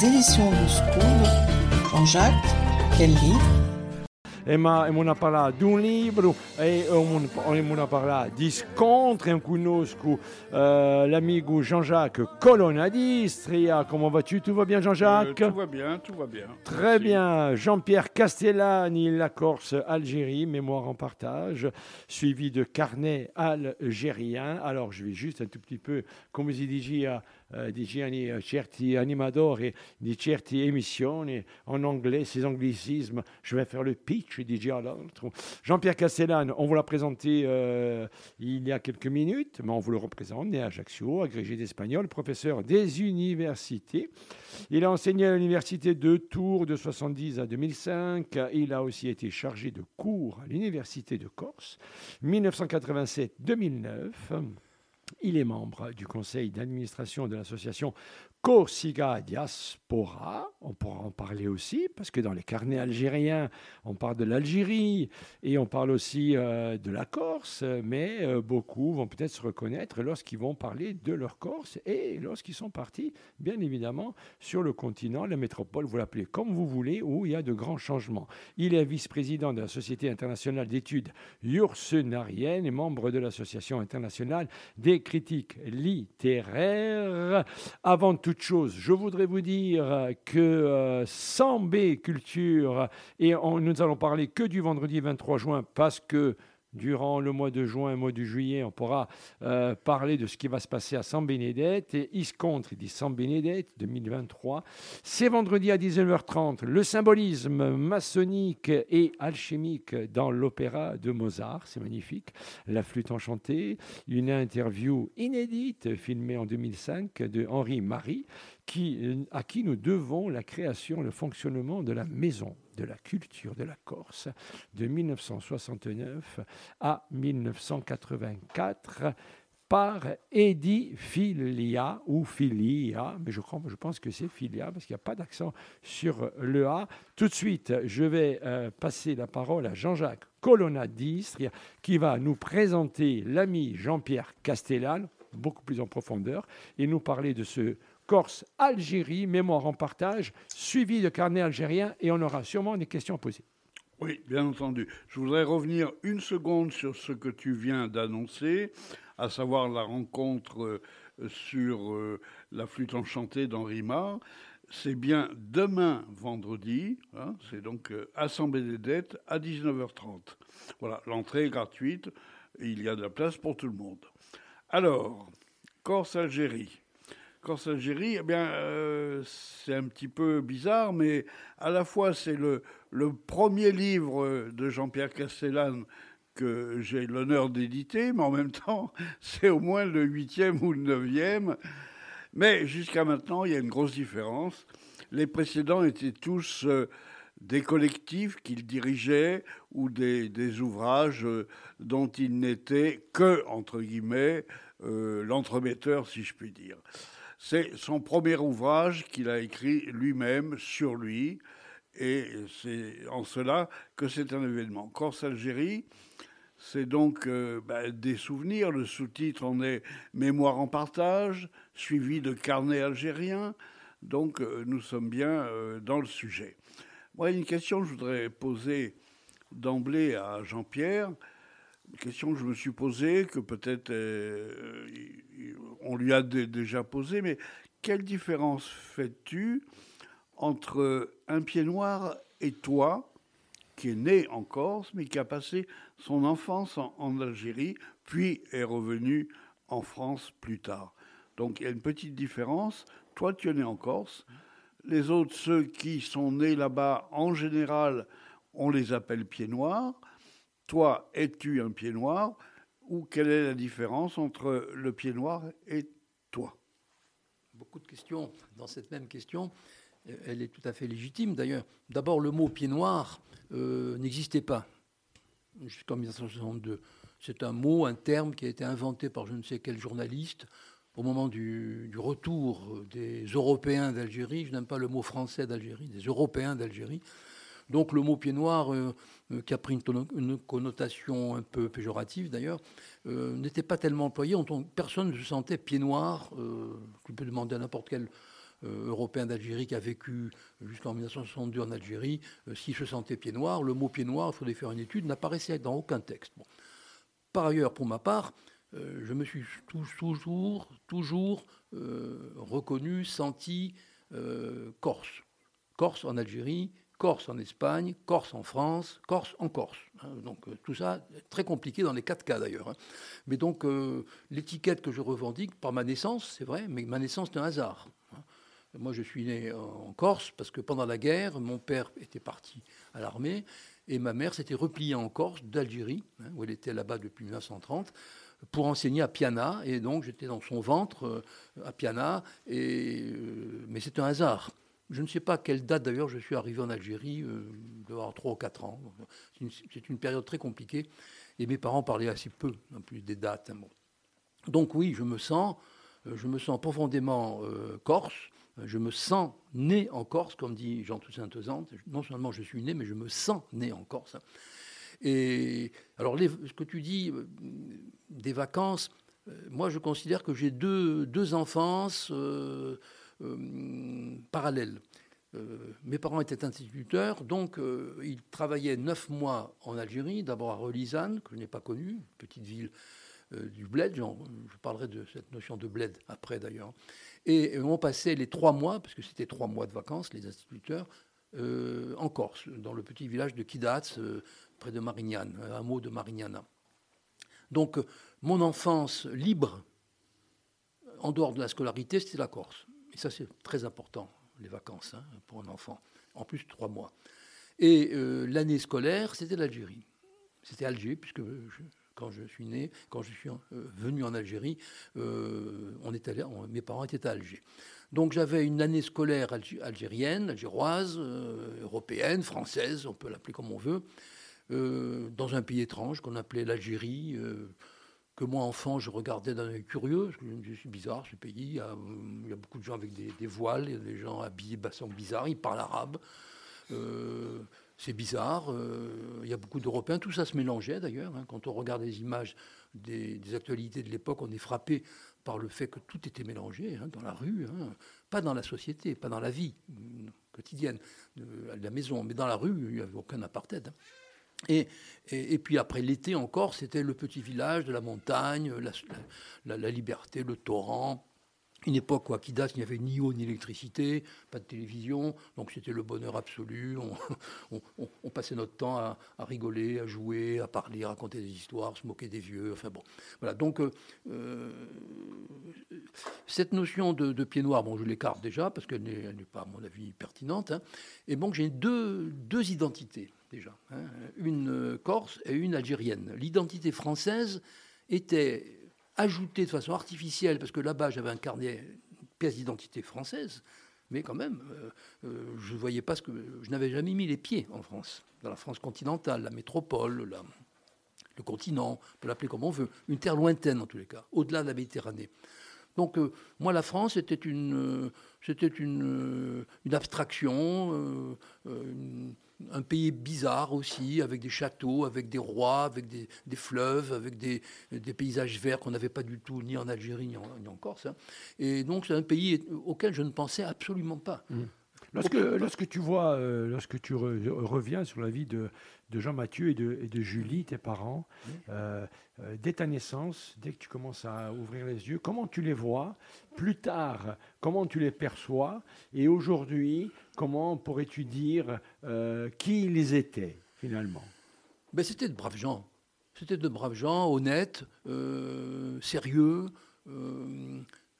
Les éditions du Scoop. Jean-Jacques, quel livre? E, ma, mon parla di un libro e mon, mon parla di scontri in conosco euh, l'amigo Jean-Jacques Colonna d'Istria. Comment vas-tu? Tout va bien Jean-Jacques? Euh, Tout va bien, tout va bien. Très bien. Jean-Pierre Castellani, La Corse, Algérie, mémoire en partage, suivi de carnet algérien. Alors je vais juste un tout petit peu, comme je disais, eh, di certi animatori di certe emissioni en anglais, ces anglicismes. Je vais faire le pitch. Jean-Pierre Castellane, on vous l'a présenté euh, il y a quelques minutes, mais on vous le représente, né à Ajaccio, agrégé d'espagnol, professeur des universités. Il a enseigné à l'université de Tours de 70 à 2005. Il a aussi été chargé de cours à l'université de Corse, 1987-2009. Il est membre du conseil d'administration de l'association Corsica Diaspora, on pourra en parler aussi, parce que dans les carnets algériens, on parle de l'Algérie et on parle aussi euh, de la Corse, mais euh, beaucoup vont peut-être se reconnaître lorsqu'ils vont parler de leur Corse et lorsqu'ils sont partis, bien évidemment, sur le continent, la métropole, vous l'appelez comme vous voulez, où il y a de grands changements. Il est vice-président de la Société internationale d'études yursenariennes et membre de l'Association internationale des critiques littéraires. Avant tout je voudrais vous dire que euh, Sambé Culture, et nous allons parler que du vendredi 23 juin parce que durant le mois de juin et le mois de juillet, on pourra euh, parler de ce qui va se passer à San Bénédette et Iscontre, il dit San Bénédette 2023. C'est vendredi à 19h30, le symbolisme maçonnique et alchimique dans l'opéra de Mozart, c'est magnifique. La flûte enchantée, une interview inédite filmée en 2005 de Henri Marie, qui, à qui nous devons la création, le fonctionnement de la maison de la culture de la Corse de 1969 à 1984 par Eddie Filia ou Filia, mais je, crois, je pense que c'est Filia parce qu'il n'y a pas d'accent sur le A. Tout de suite, je vais euh, passer la parole à Jean-Jacques Colonna d'Istria qui va nous présenter l'ami Jean-Pierre Castellan, beaucoup plus en profondeur, et nous parler de ce Corse, Algérie, mémoire en partage, suivi de carnet algérien, et on aura sûrement des questions à poser. Oui, bien entendu. Je voudrais revenir une seconde sur ce que tu viens d'annoncer, à savoir la rencontre euh, sur euh, la flûte enchantée d'Henri Mar. C'est bien demain vendredi, hein, c'est donc euh, Assemblée des dettes à 19h30. Voilà, l'entrée est gratuite, il y a de la place pour tout le monde. Alors, Corse-Algérie. Eh bien, euh, c'est un petit peu bizarre, mais à la fois c'est le, premier livre de Jean-Pierre Castellane que j'ai l'honneur d'éditer, mais en même temps, c'est au moins le huitième ou le neuvième. Mais jusqu'à maintenant, il y a une grosse différence. Les précédents étaient tous euh, des collectifs qu'il dirigeait ou des, des ouvrages euh, dont il n'était que, entre guillemets, l'entremetteur, si je puis dire. C'est son premier ouvrage qu'il a écrit lui-même sur lui, et c'est en cela que c'est un événement. Corse-Algérie, c'est donc euh, bah, des souvenirs. Le sous-titre en est Mémoire en partage, suivi de carnet algérien. Donc euh, nous sommes bien euh, dans le sujet. Moi, une question que je voudrais poser d'emblée à Jean-Pierre, question que je me suis posée, que peut-être on lui a déjà posé, mais quelle différence fais-tu entre un pied noir et toi, qui est né en Corse, mais qui a passé son enfance en, Algérie, puis est revenu en France plus tard? Donc il y a une petite différence. Toi, tu es né en Corse. Les autres, ceux qui sont nés là-bas, en général, on les appelle pieds noirs. Toi, es-tu un pied noir ou quelle est la différence entre le pied noir et toi? Beaucoup de questions dans cette même question. Elle est tout à fait légitime d'ailleurs. D'abord, le mot pied noir euh, n'existait pas jusqu'en 1962. C'est un mot, un terme qui a été inventé par je ne sais quel journaliste au moment du, retour des Européens d'Algérie. Je n'aime pas le mot français d'Algérie, des Européens d'Algérie. Donc le mot pied noir, euh, qui a pris une, connotation un peu péjorative d'ailleurs, euh, n'était pas tellement employé. personne ne se sentait pied noir. tu peux demander à n'importe quel européen d'Algérie qui a vécu jusqu'en 1962 en Algérie, s'il se sentait pied noir, le mot pied noir, il faudrait faire une étude, n'apparaissait dans aucun texte. Par ailleurs, pour ma part, je me suis toujours, toujours reconnu, senti corse. Corse en Algérie, Corse en Espagne, Corse en France, Corse en Corse. Hein. donc euh, tout ça, très compliqué dans les quatre cas d'ailleurs. Hein. Mais donc euh, l'étiquette que je revendique par ma naissance, c'est vrai, mais ma naissance c'est un hasard. Hein. Moi je suis né en Corse parce que pendant la guerre, mon père était parti à l'armée et ma mère s'était repliée en Corse d'Algérie, où elle était là-bas depuis 1930 pour enseigner à Piana, et donc j'étais dans son ventre euh, à Piana, mais c'est un hasard. Je ne sais pas à quelle date d'ailleurs je suis arrivé en Algérie, euh, d'avoir 3 ou 4 ans. C'est une, période très compliquée et mes parents parlaient assez peu, en plus des dates. Hein, Donc oui, je me sens, euh, je me sens profondément euh, corse. Je me sens né en Corse, comme dit Jean Toussaint Tezante. Non seulement je suis né, mais je me sens né en Corse. Et alors, ce que tu dis des vacances, moi je considère que j'ai deux, deux enfances. Euh, parallèle. Euh, mes parents étaient instituteurs, donc euh, ils travaillaient neuf mois en Algérie, d'abord à Relizane, que je n'ai pas connue, petite ville du bled, je parlerai de cette notion de bled après d'ailleurs. Et, on passait les trois mois, parce que c'était trois mois de vacances, les instituteurs, en Corse, dans le petit village de Kidats, près de Marignane, un mot de Marignana. Donc mon enfance libre, en dehors de la scolarité, c'était la Corse. Et ça, c'est très important, les vacances, hein, pour un enfant. En plus, trois mois. Et euh, l'année scolaire, c'était l'Algérie. C'était Alger, puisque quand je suis né, quand je suis euh, venu en Algérie, euh, on était, mes parents étaient à Alger. Donc j'avais une année scolaire algérienne, algéroise, européenne, française, on peut l'appeler comme on veut, dans un pays étrange qu'on appelait l'Algérie que moi, enfant, je regardais d'un œil curieux. Parce que je suis bizarre, ce pays. Il y, a, beaucoup de gens avec des, voiles, il y a des gens habillés de façon bizarre, ils parlent arabe. Euh, c'est bizarre. Euh, il y a beaucoup d'Européens. Tout ça se mélangeait d'ailleurs. Hein. Quand on regarde les images des, actualités de l'époque, on est frappé par le fait que tout était mélangé hein, dans la rue, hein. pas dans la société, pas dans la vie quotidienne de la maison, mais dans la rue, il n'y avait aucun apartheid. Et, puis après l'été encore, c'était le petit village de la montagne, la, liberté, le torrent. Une époque où à Kidas, il n'y avait ni eau ni électricité, pas de télévision, donc c'était le bonheur absolu. On, passait notre temps à, rigoler, à jouer, à parler, à raconter des histoires, se moquer des vieux. Enfin bon, voilà. Donc euh, euh, cette notion de, pied noir, bon, je l'écarte déjà parce qu'elle n'est pas, à mon avis, pertinente. Hein. Et donc j'ai deux, identités déjà, hein. une corse et une algérienne. L'identité française était ajoutée de façon artificielle, parce que là-bas j'avais un carnet pièce d'identité française, mais quand même, euh, euh, je voyais pas ce que. Je n'avais jamais mis les pieds en France, dans la France continentale, la métropole, le continent, on peut l'appeler comme on veut, une terre lointaine en tous les cas, au-delà de la Méditerranée. Donc euh, moi, la France, c'était une, c'était une, une abstraction, une, un pays bizarre aussi, avec des châteaux, avec des rois, avec des, fleuves, avec des, paysages verts qu'on n'avait pas du tout ni en Algérie ni en, Corse. Hein. Et donc c'est un pays auquel je ne pensais absolument pas. Mmh. Lorsque, lorsque, tu vois, euh, lorsque tu reviens sur la vie de, de Jean Mathieu et de, et de, Julie, tes parents, euh, euh, dès ta naissance, dès que tu commences à ouvrir les yeux, comment tu les vois Plus tard, comment tu les perçois? Et aujourd'hui, comment pourrais-tu dire qui ils étaient finalement? Ben, C'était de braves gens. C'était de braves gens, honnêtes, sérieux.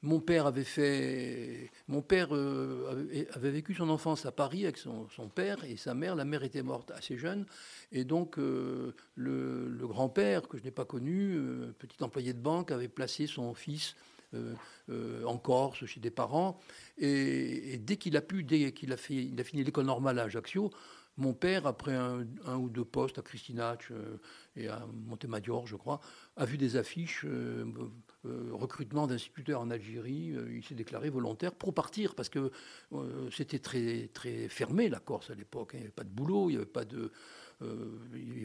Mon père avait fait, mon père euh, avait, vécu son enfance à Paris avec son, père et sa mère. La mère était morte assez jeune, et donc euh, le, grand-père que je n'ai pas connu, euh, petit employé de banque, avait placé son fils en Corse chez des parents. Et, dès qu'il a pu, dès qu'il a fini l'école normale à Ajaccio, mon père, après un, ou deux postes à Christinach euh, et à Montemadior, je crois, a vu des affiches euh, euh, recrutement d'instituteurs en Algérie. il s'est déclaré volontaire pour partir parce que c'était très fermé la Corse à l'époque. Il n'y avait pas de boulot, il n'y avait pas de.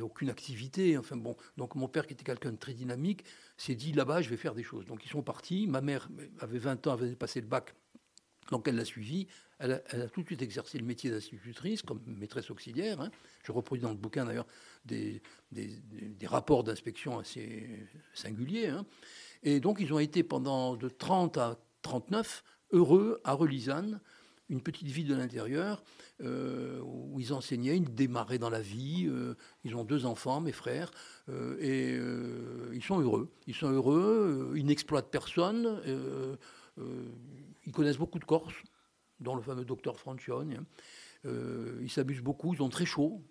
Aucune activité. Enfin bon, donc mon père, qui était quelqu'un de très dynamique, s'est dit là-bas, je vais faire des choses. Donc ils sont partis. Ma mère avait 20 ans, avait passé le bac Donc elle l'a suivi. Elle a, tout de suite exercé le métier d'institutrice comme maîtresse auxiliaire. Hein. Je reproduis dans le bouquin d'ailleurs des, rapports d'inspection assez singuliers. Hein. Et donc ils ont été pendant de 30 à 39 heureux à Relisane, une petite ville de l'intérieur euh, où ils enseignaient, ils démarraient dans la vie. Euh, ils ont deux enfants, mes frères, euh, et ils sont heureux. Ils sont heureux, ils n'exploitent personne. ils connaissent beaucoup de Corses, dont le fameux docteur Francione. Hein. ils s'abusent beaucoup, ils ont très chaud.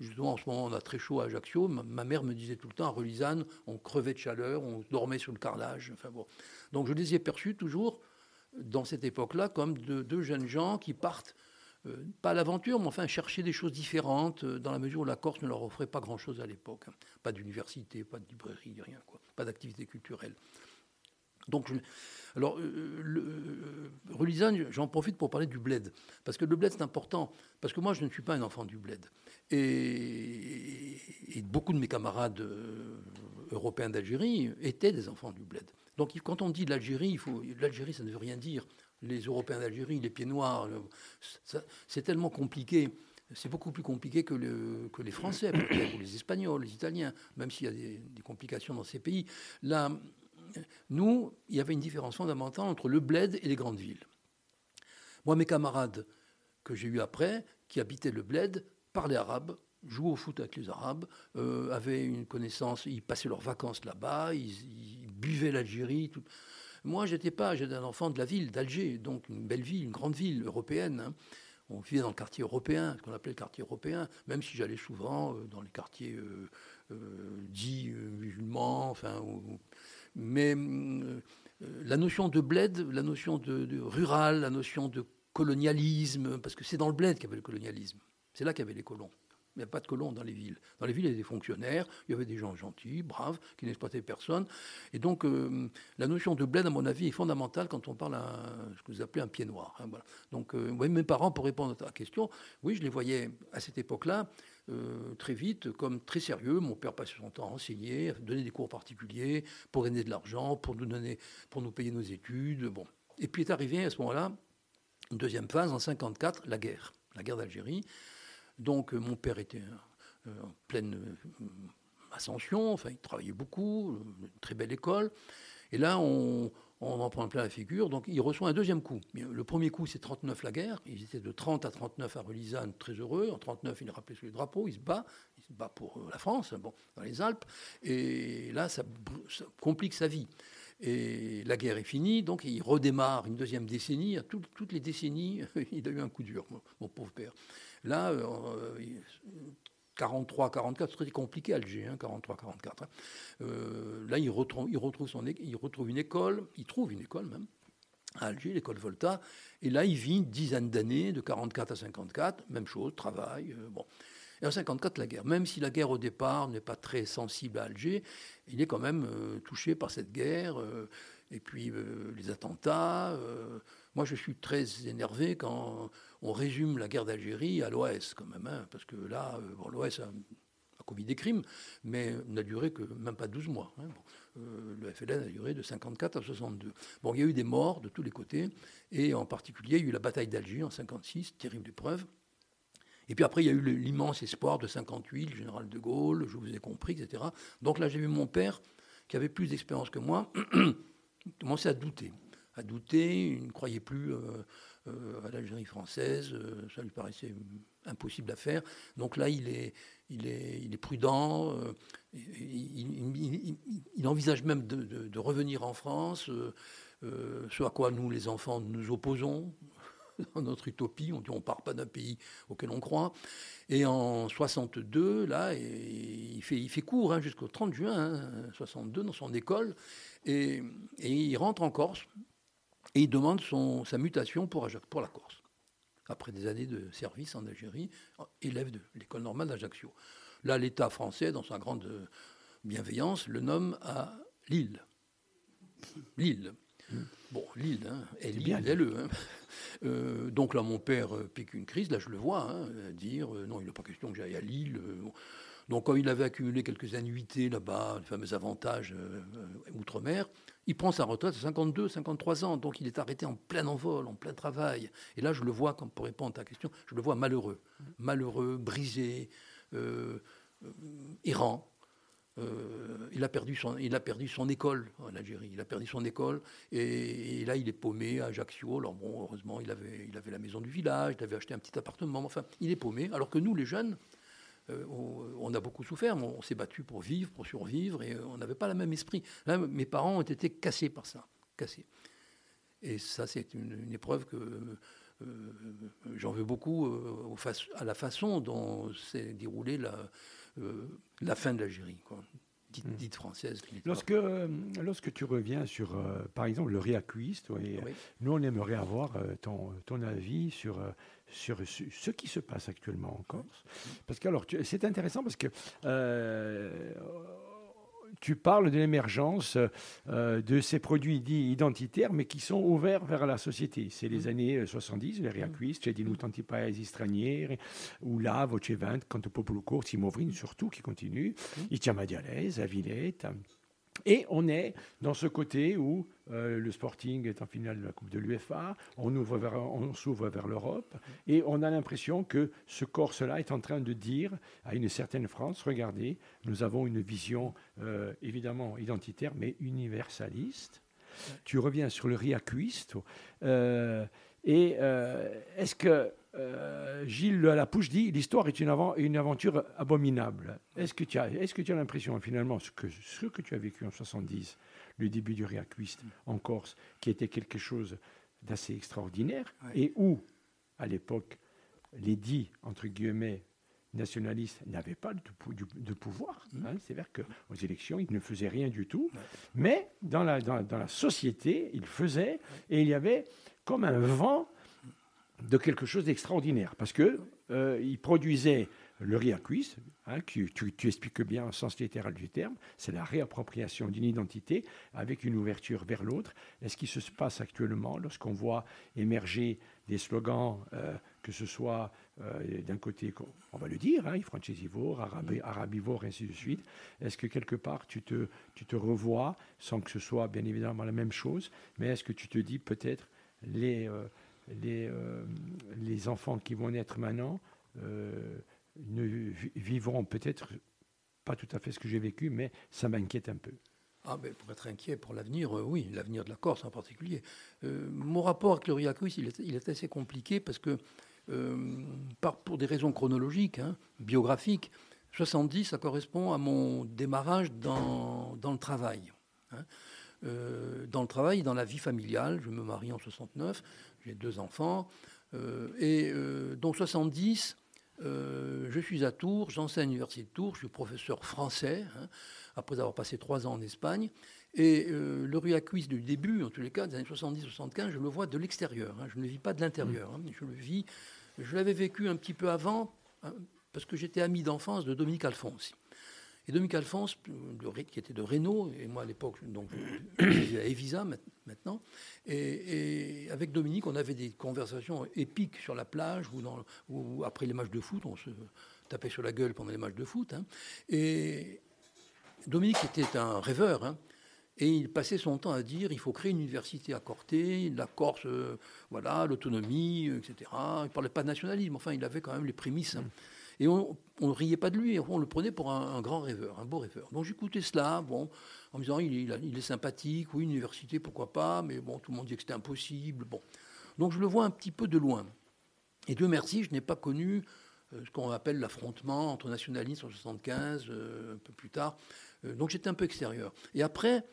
Justement, en ce moment, on a très chaud à Ajaccio. Ma, mère me disait tout le temps, à Relisane, on crevait de chaleur, on dormait sur le carrelage. Enfin, bon. Donc je les ai perçus toujours dans cette époque-là comme deux jeunes gens qui partent, euh, pas à l'aventure, mais enfin chercher des choses différentes, euh, dans la mesure où la Corse ne leur offrait pas grand-chose à l'époque. Hein. Pas d'université, pas de librairie, rien, quoi. pas d'activité culturelle. Donc, alors, euh, le, j'en profite pour parler du bled, parce que le bled c'est important, parce que moi je ne suis pas un enfant du bled, et beaucoup de mes camarades européens d'Algérie étaient des enfants du bled. Donc quand on dit l'Algérie, l'Algérie, ça ne veut rien dire. Les Européens d'Algérie, les pieds noirs, c'est tellement compliqué. C'est beaucoup plus compliqué que, les Français, ou les Espagnols, les Italiens, même s'il y a des, complications dans ces pays. Là, nous, il y avait une différence fondamentale entre le bled et les grandes villes. Moi, mes camarades que j'ai eus après, qui habitaient le bled, parlaient arabe, jouaient au foot avec les Arabes, euh, avaient une connaissance, ils passaient leurs vacances là-bas, ils, buvaient l'Algérie. Moi, j'étais pas, j'étais un enfant de la ville d'Alger, donc une belle ville, une grande ville européenne. Hein. On vivait dans le quartier européen, ce qu'on appelait le quartier européen, même si j'allais souvent euh, dans les quartiers euh, dits musulmans. Enfin, mais la notion de bled, la notion de, de rural, la notion de colonialisme, parce que c'est dans le bled qu'il y avait le colonialisme. C'est là qu'il y avait les colons. Il n'y a pas de colons dans les villes. Dans les villes, il y avait des fonctionnaires, il y avait des gens gentils, braves, qui n'exploitaient personne. Et donc, euh, la notion de bled, à mon avis, est fondamentale quand on parle à ce que vous appelez un pied noir. Hein, voilà. Donc, euh, mes parents, pour répondre à ta question, oui, je les voyais à cette époque-là, euh, très vite, comme très sérieux. Mon père passait son temps à enseigner, à donner des cours particuliers, pour gagner de l'argent, pour nous, donner, pour nous payer nos études. Bon. Et puis est arrivé à ce moment-là, une deuxième phase, en 54, la guerre, la guerre d'Algérie. Donc euh, mon père était euh, en pleine euh, ascension, enfin il travaillait beaucoup, une très belle école. Et là, on, en prend plein la figure. Donc, il reçoit un deuxième coup. Le premier coup, c'est 39 la guerre. Ils étaient de 30 à 39 à Relisane, très heureux. En 39, il est rappelé sur les drapeaux. Il se bat. Il se bat pour la France, bon, dans les Alpes. Et là, ça, complique sa vie. Et la guerre est finie, donc il redémarre une deuxième décennie. toutes les décennies, il a eu un coup dur, mon pauvre père. Là, 43, euh, 44, c'est très compliqué Alger, 43, hein, 44. Hein. Euh, là, il retrouve, il, retrouve son, une école, il trouve une école même, à Alger, l'école Volta. Et là, il vit une dizaine d'années, de 44 à 54, même chose, travail. Euh, bon. Et en 54, la guerre. Même si la guerre au départ n'est pas très sensible à Alger, il est quand même touché par cette guerre. et puis les attentats. moi, je suis très énervé quand on résume la guerre d'Algérie à l'OAS quand même, hein, parce que là, euh, l'OAS a, commis des crimes, mais n'a duré que même pas 12 mois. Hein. Euh, le FLN a duré de 54 à 62. Bon, il y a eu des morts de tous les côtés, et en particulier, il y a eu la bataille d'Alger en 56, terrible épreuve. Et puis après, il y a eu l'immense espoir de 58, le général de Gaulle, je vous ai compris, etc. Donc là, j'ai vu mon père, qui avait plus d'expérience que moi, commencer à douter. À douter, il ne croyait plus euh, à l'Algérie française. Euh, ça lui paraissait impossible à faire. Donc là, il est, il est, il est prudent. Euh, il, envisage même de, revenir en France, ce à quoi nous, les enfants, nous opposons. Dans notre utopie, on dit on part pas d'un pays auquel on croit. Et en 62, là, il fait, il fait cours hein, jusqu'au 30 juin 62 hein, dans son école, et il rentre en Corse et il demande son, sa mutation pour, pour la Corse. Après des années de service en Algérie, élève de l'école normale d'Ajaccio. Là, l'État français, dans sa grande bienveillance, le nomme à Lille. Lille. Bon, Lille, hein, elle bien le. Hein. Euh, donc là, mon père euh, pique une crise, là je le vois, hein, dire euh, non, il n'est pas question que j'aille à Lille. Donc, quand il avait accumulé quelques annuités là-bas, les fameux avantages euh, outre-mer, il prend sa retraite à 52, 53 ans. Donc, il est arrêté en plein envol, en plein travail. Et là, je le vois, comme pour répondre à ta question, je le vois malheureux. Malheureux, brisé, errant. Euh, il, a perdu son, il a perdu son école en Algérie. Il a perdu son école et, là, il est paumé à Ajaccio. Alors, bon, heureusement, il avait, il avait la maison du village, il avait acheté un petit appartement. Enfin, il est paumé. Alors que nous, les jeunes, euh, on, a beaucoup souffert, on, s'est battu pour vivre, pour survivre, et on n'avait pas le même esprit. Là, mes parents ont été cassés par ça, cassés. Et ça, c'est une, épreuve que euh, j'en veux beaucoup à la façon dont s'est déroulée la, euh, la fin de l'Algérie, Dite, hmm. dite, française. Lorsque, euh, lorsque tu reviens sur, euh, par exemple, le réacuiste, nous, on aimerait avoir ton, ton avis sur, sur ce qui se passe actuellement en Corse. Parce que, alors, c'est intéressant parce que tu parles de l'émergence euh, de ces produits dits identitaires, mais qui sont ouverts vers la société. C'est les mm. années 70, les Riaquist, c'è di tanti paesi stranieri, où là, voce vent, quanto popolo corsi, Movrin surtout, qui continue, mm. i chiama Dialese, Villette, et on est dans ce côté où euh, le Sporting est en finale de la Coupe de l'UFA, on, on s'ouvre vers l'Europe, et on a l'impression que ce Corse-là est en train de dire à une certaine France, regardez, nous avons une vision euh, évidemment identitaire, mais universaliste. Tu reviens sur le Riacuisto. Euh, et est-ce que euh, Gilles Lapouche dit l'histoire est une, une, aventure abominable. Est-ce que tu as, est-ce que tu as l'impression finalement ce que ce que tu as vécu en 70, le début du réacuiste en Corse, qui était quelque chose d'assez extraordinaire et où à l'époque les dits entre guillemets nationalistes n'avaient pas de, de, pouvoir. Mmh. Hein, c'est vrai qu'aux élections, ils ne faisaient rien du tout. Mais dans la, dans, dans la société, ils faisaient, et il y avait comme un vent de quelque chose d'extraordinaire, parce que euh, il produisait le riz à cuisse, hein, tu, expliques bien en sens littéral du terme, c'est la réappropriation d'une identité avec une ouverture vers l'autre. est ce qui se passe actuellement lorsqu'on voit émerger des slogans, euh, que ce soit euh, d'un côté, on va le dire, hein, francesivore, arabi, arabivore, ainsi de suite, est-ce que quelque part tu te, tu te revois, sans que ce soit bien évidemment la même chose, mais est-ce que tu te dis peut-être les les, euh, les enfants qui vont naître maintenant euh, ne vivront peut-être pas tout à fait ce que j'ai vécu, mais ça m'inquiète un peu. Ah ben, pour être inquiet pour l'avenir, euh, oui, l'avenir de la Corse en particulier. mon rapport avec le il est, assez compliqué parce que, pour des raisons chronologiques, hein, biographiques, 70, ça correspond à mon démarrage dans le travail. Hein. dans le travail, dans la vie familiale, je me marie en 69, j'ai deux enfants. Euh, et euh, donc 70, euh, je suis à Tours, j'enseigne à l'université de Tours, je suis professeur français, hein, après avoir passé trois ans en Espagne. Et le Ruacuis du début, en tous les cas, des années 70-75, je le vois de l'extérieur. Hein, je ne le vis pas de l'intérieur. Je le vis. Je l'avais vécu un petit peu avant, parce que j'étais ami d'enfance de Dominique Alphonse. Et Dominique Alphonse, qui était de Renault, et moi à l'époque, donc à Evisa maintenant, et, avec Dominique, on avait des conversations épiques sur la plage ou, après les matchs de foot, on se tapait sur la gueule pendant les matchs de foot. Hein. Et Dominique était un rêveur. Hein. Et il passait son temps à dire il faut créer une université à Corté, la Corse, euh, voilà, l'autonomie, etc. Il ne parlait pas de nationalisme, enfin, il avait quand même les prémices. Hein. Et on ne riait pas de lui, on le prenait pour un, grand rêveur, un beau rêveur. Donc j'écoutais cela, bon, en me disant il, est sympathique, oui, université, pourquoi pas, mais bon, tout le monde disait que c'était impossible. Bon. Donc je le vois un petit peu de loin. Et Dieu merci, je n'ai pas connu euh, ce qu'on appelle l'affrontement entre nationalistes en 75, euh, un peu plus tard. Euh, donc j'étais un peu extérieur. Et après,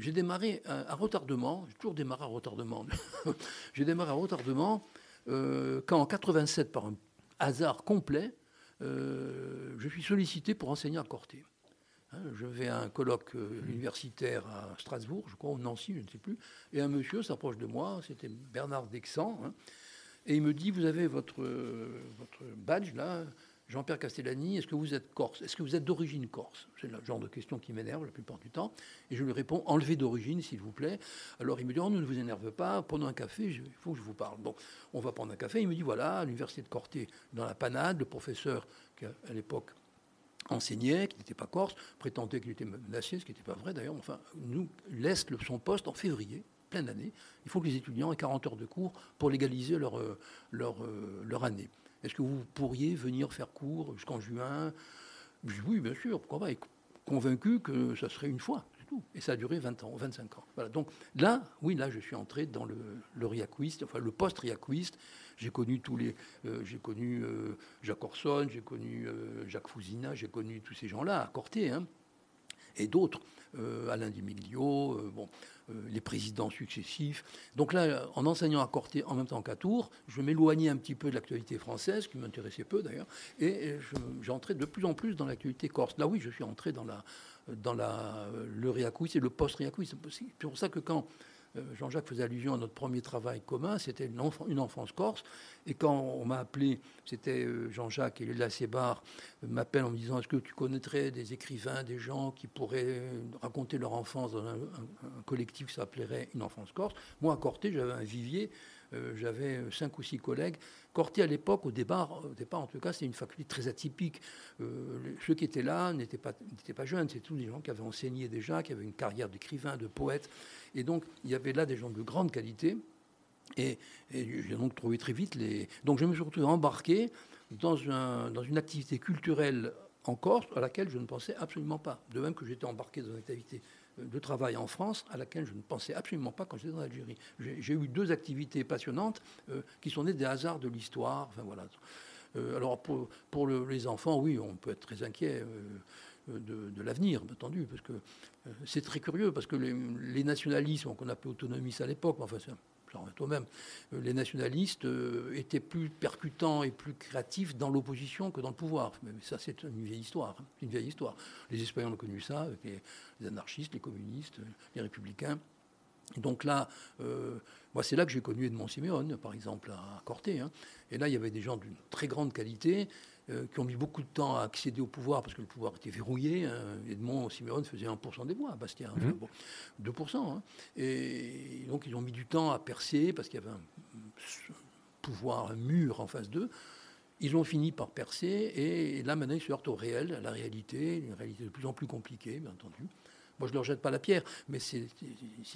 j'ai démarré à, retardement, j'ai toujours démarré à retardement. j'ai démarré à retardement quand en 87, par un hasard complet, euh, je suis sollicité pour enseigner à Corté. Hein, je vais à un colloque euh, universitaire à Strasbourg, je crois, ou Nancy, je ne sais plus, et un monsieur s'approche de moi, c'était Bernard Dexan, hein, et il me dit, vous avez votre, euh, votre badge là, Jean-Pierre Castellani, est-ce que vous êtes corse? Est-ce que vous êtes d'origine corse? C'est le genre de question qui m'énerve la plupart du temps. Et je lui réponds, enlevez d'origine, s'il vous plaît. Alors il me dit, oh, ne vous énerve pas, prenons un café, il faut que je vous parle. Bon, on va prendre un café. Il me dit, voilà, à l'université de Corté, dans la panade, le professeur, qui à l'époque enseignait, qui n'était pas corse, prétendait qu'il était menacé, ce qui n'était pas vrai d'ailleurs, enfin, nous laisse son poste en février, pleine d'année. Il faut que les étudiants aient 40 heures de cours pour légaliser leur, euh, leur, euh, leur année. Est-ce que vous pourriez venir faire cours jusqu'en juin? Oui, bien sûr, pourquoi pas Convaincu que ça serait une fois, c'est tout. Et ça a duré 20 ans, 25 ans. Voilà. Donc là, oui, là, je suis entré dans le, le enfin le post-riaquiste. J'ai connu tous les, euh, j'ai connu Jacques Orson, j'ai connu Jacques Fousina, j'ai connu tous ces gens-là à Corté, hein, et d'autres, Alain Dimiglio, bon, euh, les présidents successifs. Donc là, en enseignant à Corté en même temps qu'à Tours, je m'éloignais un petit peu de l'actualité française, qui m'intéressait peu d'ailleurs, et j'entrais de plus en plus dans l'actualité corse. Là, oui, je suis entré dans, la, dans la, le réacouisme et le post-réacouisme. C'est pour ça que quand euh, Jean-Jacques faisait allusion à notre premier travail commun, c'était une, enfance corse. Et quand on m'a appelé, c'était euh, Jean-Jacques et Léla Sébar euh, m'appellent en me disant Est-ce que tu connaîtrais des écrivains, des gens qui pourraient raconter leur enfance dans un, collectif qui s'appellerait Une enfance corse? Moi, à Corté, j'avais un vivier euh, j'avais cinq ou six collègues. Corté, à l'époque, au départ, au en tout cas, c'était une faculté très atypique. Euh, ceux qui étaient là n'étaient pas, jeunes, c'était tous des gens qui avaient enseigné déjà, qui avaient une carrière d'écrivain, de poète. Et donc, il y avait là des gens de grande qualité. Et, j'ai donc trouvé très vite les. Donc, je me suis retrouvé embarqué dans, dans une activité culturelle en Corse à laquelle je ne pensais absolument pas. De même que j'étais embarqué dans une activité de travail en France à laquelle je ne pensais absolument pas quand j'étais en Algérie. J'ai eu deux activités passionnantes euh, qui sont nées des hasards de l'histoire. Voilà. Euh, alors pour, les enfants, oui, on peut être très inquiet. Euh, de, l'avenir, entendu, parce que c'est très curieux, parce que les, les nationalismes qu'on appelait autonomistes à l'époque, enfin, toi-même, euh, les nationalistes euh, étaient plus percutants et plus créatifs dans l'opposition que dans le pouvoir. Mais ça, c'est une vieille histoire. Hein. une vieille histoire. Les Espagnols ont connu ça, avec les, anarchistes, les communistes, les républicains. donc là, euh, moi, c'est là que j'ai connu Edmond Siméon, par exemple, à Corté. Hein. Et là, il y avait des gens d'une très grande qualité euh, qui ont mis beaucoup de temps à accéder au pouvoir parce que le pouvoir était verrouillé. Hein. Edmond Siméon faisait 1% des voix à Bastia, 2%. Mmh. Hein. Et donc ils ont mis du temps à percer parce qu'il y avait un pouvoir, un mur en face d'eux. Ils ont fini par percer et là maintenant ils se heurtent au réel, à la réalité, une réalité de plus en plus compliquée, bien entendu. Moi, je ne leur jette pas la pierre, mais c'est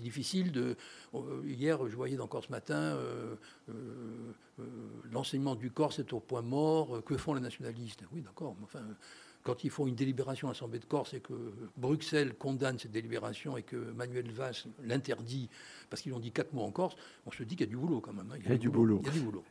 difficile de. Euh, hier, je voyais encore ce matin euh, euh, l'enseignement du corps, c'est au point mort. Que font les nationalistes Oui, d'accord. Enfin, quand ils font une délibération à l'Assemblée de Corse et que Bruxelles condamne cette délibération et que Manuel Valls l'interdit parce qu'ils ont dit quatre mots en Corse, on se dit qu'il y a du boulot quand même. Hein. Il, y a du boulot.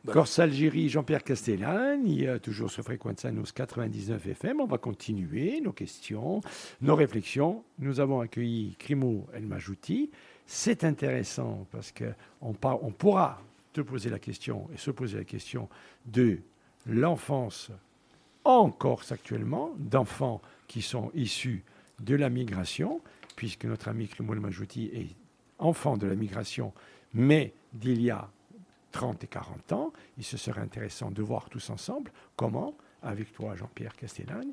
Corse-Algérie, Jean-Pierre Castellane, il y a toujours ce fréquence nos 99 FM. On va continuer nos questions, nos réflexions. Nous avons accueilli Crimo El Majouti. C'est intéressant parce qu'on on pourra te poser la question et se poser la question de l'enfance en Corse actuellement d'enfants qui sont issus de la migration, puisque notre ami Clément Majouti est enfant de la migration, mais d'il y a 30 et 40 ans. Il se serait intéressant de voir tous ensemble comment, avec toi Jean-Pierre Castellane,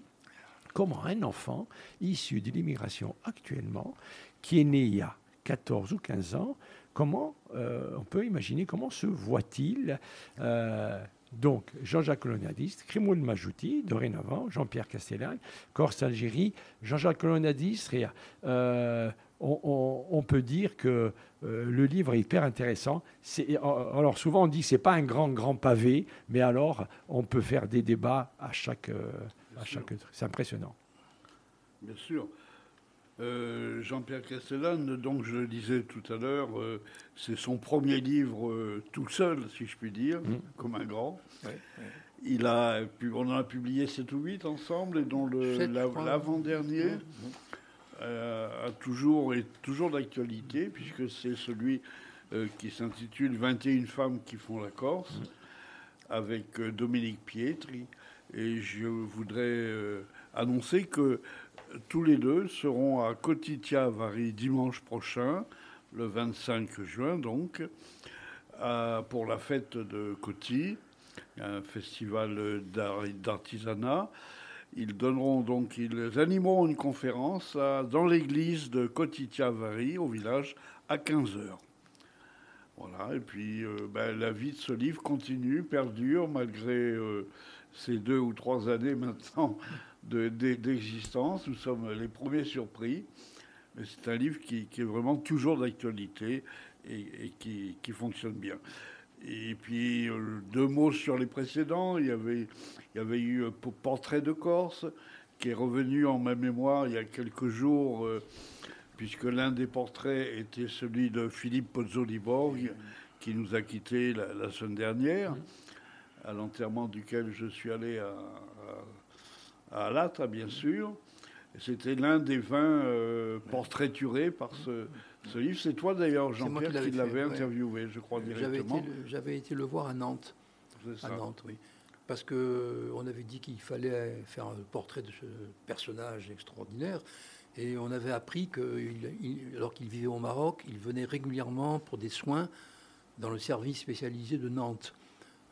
comment un enfant issu de l'immigration actuellement, qui est né il y a 14 ou 15 ans, comment euh, on peut imaginer comment se voit-il euh, donc, Jean-Jacques Colonadiste, Crimoun Majouti, dorénavant, Jean-Pierre Castellane, Corse Algérie, Jean-Jacques Colonadiste, euh, on, peut dire que euh, le livre est hyper intéressant. alors souvent on dit que ce n'est pas un grand, grand pavé, mais alors on peut faire des débats à chaque... Euh, à chaque c'est impressionnant. Bien sûr. Euh, Jean-Pierre Castellane, donc je le disais tout à l'heure, euh, c'est son premier livre euh, tout seul, si je puis dire, mm. comme un grand. Il a, on en a publié 7 ou 8 ensemble, et dont l'avant-dernier mm, mm. a toujours, est toujours d'actualité, puisque c'est celui qui s'intitule 21 femmes qui font la Corse, avec Dominique Pietri. Et je voudrais annoncer que tous les deux seront à Cotitia Vari dimanche prochain, le 25 juin donc, pour la fête de Coti, un festival d'artisanat. Ils donneront donc, ils animeront une conférence dans l'église de Cotitia Vari au village à 15 h Voilà, et puis euh, ben, la vie de ce livre continue, perdure malgré euh, ces deux ou trois années maintenant d'existence. Nous sommes les premiers surpris. Mais c'est un livre qui, est vraiment toujours d'actualité et, qui, fonctionne bien. Et puis, euh, deux mots sur les précédents. Il y avait, il y avait eu Portrait de Corse, qui est revenu en ma mémoire il y a quelques jours, euh, puisque l'un des portraits était celui de Philippe Pozzoli-Borg, qui nous a quittés la, semaine dernière, à l'enterrement duquel je suis allé à, à, Alatra, bien sûr. C'était l'un des 20 euh, portraiturés par ce, livre. C'est toi d'ailleurs, Jean-Pierre, qui l'avait interviewé, je crois, directement. J'avais été, le voir à Nantes. À Nantes, oui parce qu'on avait dit qu'il fallait faire un portrait de ce personnage extraordinaire. Et on avait appris que, alors qu'il vivait au Maroc, il venait régulièrement pour des soins dans le service spécialisé de Nantes.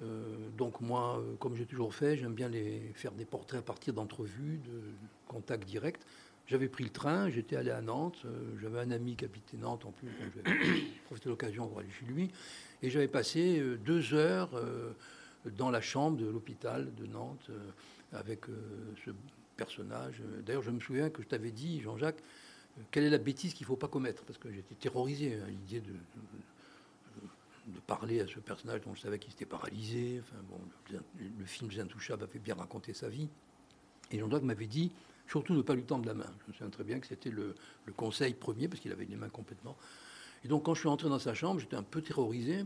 Euh, donc moi, euh, comme j'ai toujours fait, j'aime bien faire des portraits à partir d'entrevues, de contacts directs. J'avais pris le train, j'étais allé à Nantes, euh, j'avais un ami qui habitait Nantes en plus, j'ai profité de l'occasion pour aller chez lui, et j'avais passé deux heures dans la chambre de l'hôpital de Nantes avec ce personnage. D'ailleurs, je me souviens que je t'avais dit, Jean-Jacques, quelle est la bêtise qu'il ne faut pas commettre Parce que j'étais terrorisé à l'idée de, de, parler à ce personnage dont je savais qu'il s'était paralysé. Enfin, bon, le, film Les Intouchables avait bien raconté sa vie. Et Jean-Jacques m'avait dit surtout ne pas lui tendre la main. Je me souviens très bien que c'était le, conseil premier, parce qu'il avait les mains complètement. Et donc, quand je suis entré dans sa chambre, j'étais un peu terrorisé.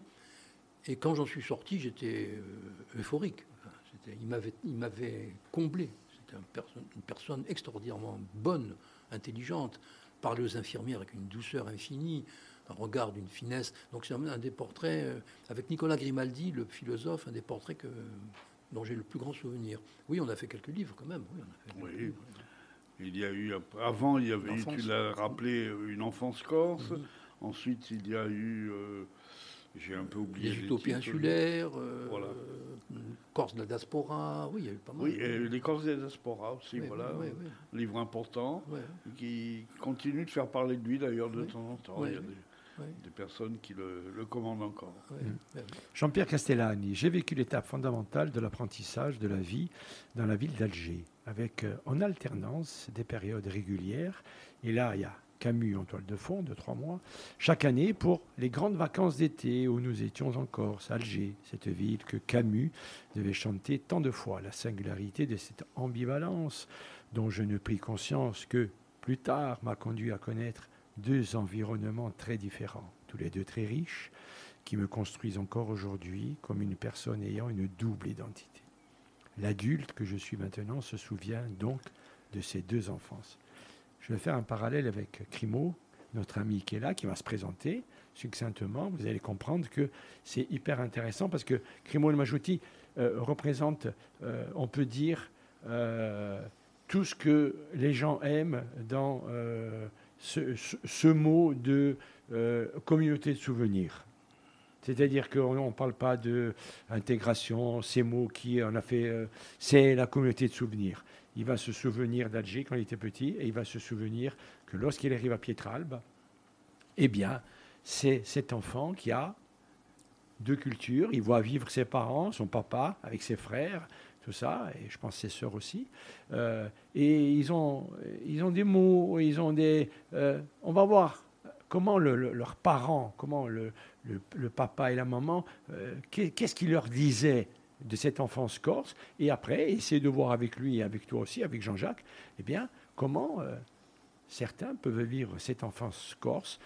Et quand j'en suis sorti, j'étais euh, euphorique. il m'avait comblé. C'était une personne extraordinairement bonne, intelligente, parlait aux infirmières avec une douceur infinie, un regard d'une finesse. Donc c'est un des portraits, euh, avec Nicolas Grimaldi, le philosophe, un des portraits que, dont j'ai le plus grand souvenir. Oui, on a fait quelques livres quand même. Oui, Il y a eu, avant, il y avait eu, tu l'as rappelé, une enfance corse. Mhm. Ensuite, il y a eu... Euh, j'ai un peu oublié. Les utopies insulaires, euh, voilà. Corse de la diaspora, oui, il y a eu pas mal. Oui, et les Corses de la diaspora aussi, voilà. un livre important qui continue de faire parler de lui d'ailleurs de temps en temps. Il y a des, personnes qui le, commandent encore. Mm. Jean-Pierre Castellani, j'ai vécu l'étape fondamentale de l'apprentissage de la vie dans la ville d'Alger, avec euh, en alternance des périodes régulières. Et là, il y a Camus en toile de fond de trois mois, chaque année pour les grandes vacances d'été où nous étions en Corse, Alger, cette ville que Camus devait chanter tant de fois. La singularité de cette ambivalence dont je ne pris conscience que plus tard m'a conduit à connaître deux environnements très différents, tous les deux très riches, qui me construisent encore aujourd'hui comme une personne ayant une double identité. L'adulte que je suis maintenant se souvient donc de ces deux enfances. Je vais faire un parallèle avec Crimo, notre ami qui est là, qui va se présenter succinctement. Vous allez comprendre que c'est hyper intéressant parce que Crimo El Majouti euh, représente, euh, on peut dire, euh, tout ce que les gens aiment dans ce, mot de communauté de souvenirs. C'est-à-dire qu'on ne parle pas d'intégration, ces mots qui en a fait, c'est la communauté de souvenirs il va se souvenir d'Alger quand il était petit, et il va se souvenir que lorsqu'il arrive à Pietralbe, eh bien, c'est cet enfant qui a deux cultures. Il voit vivre ses parents, son papa, avec ses frères, tout ça, et je pense ses sœurs aussi. Euh, et ils ont, ils ont des mots, ils ont des. Euh, on va voir comment leurs parents, comment le, papa et la maman, euh, qu'est-ce qu'ils leur disaient de cette enfance corse, et après, essayer de voir avec lui et avec toi aussi, avec Jean-Jacques, eh bien, comment certains peuvent vivre cette enfance corse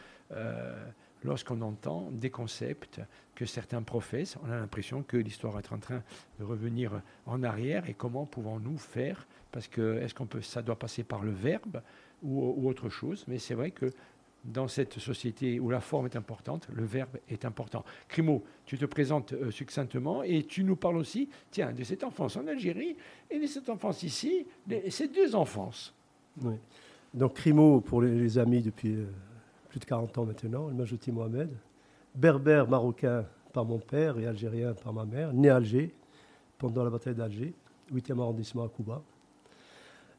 lorsqu'on entend des concepts que certains professent. On a l'impression que l'histoire est en train de revenir en arrière, et comment pouvons-nous faire? Parce que est-ce qu'on peut, ça doit passer par le verbe ou, autre chose? Mais c'est vrai que dans cette société où la forme est importante, le verbe est important. Crimo, tu te présentes euh, succinctement et tu nous parles aussi, tiens, de cette enfance en Algérie et de cette enfance ici, de, ces deux enfances. Donc Crimo, pour les, amis depuis euh, de 40 ans maintenant, le Majouti Mohamed, berbère marocain par mon père et algérien par ma mère, né à Alger pendant la bataille d'Alger, 8e arrondissement à Cuba.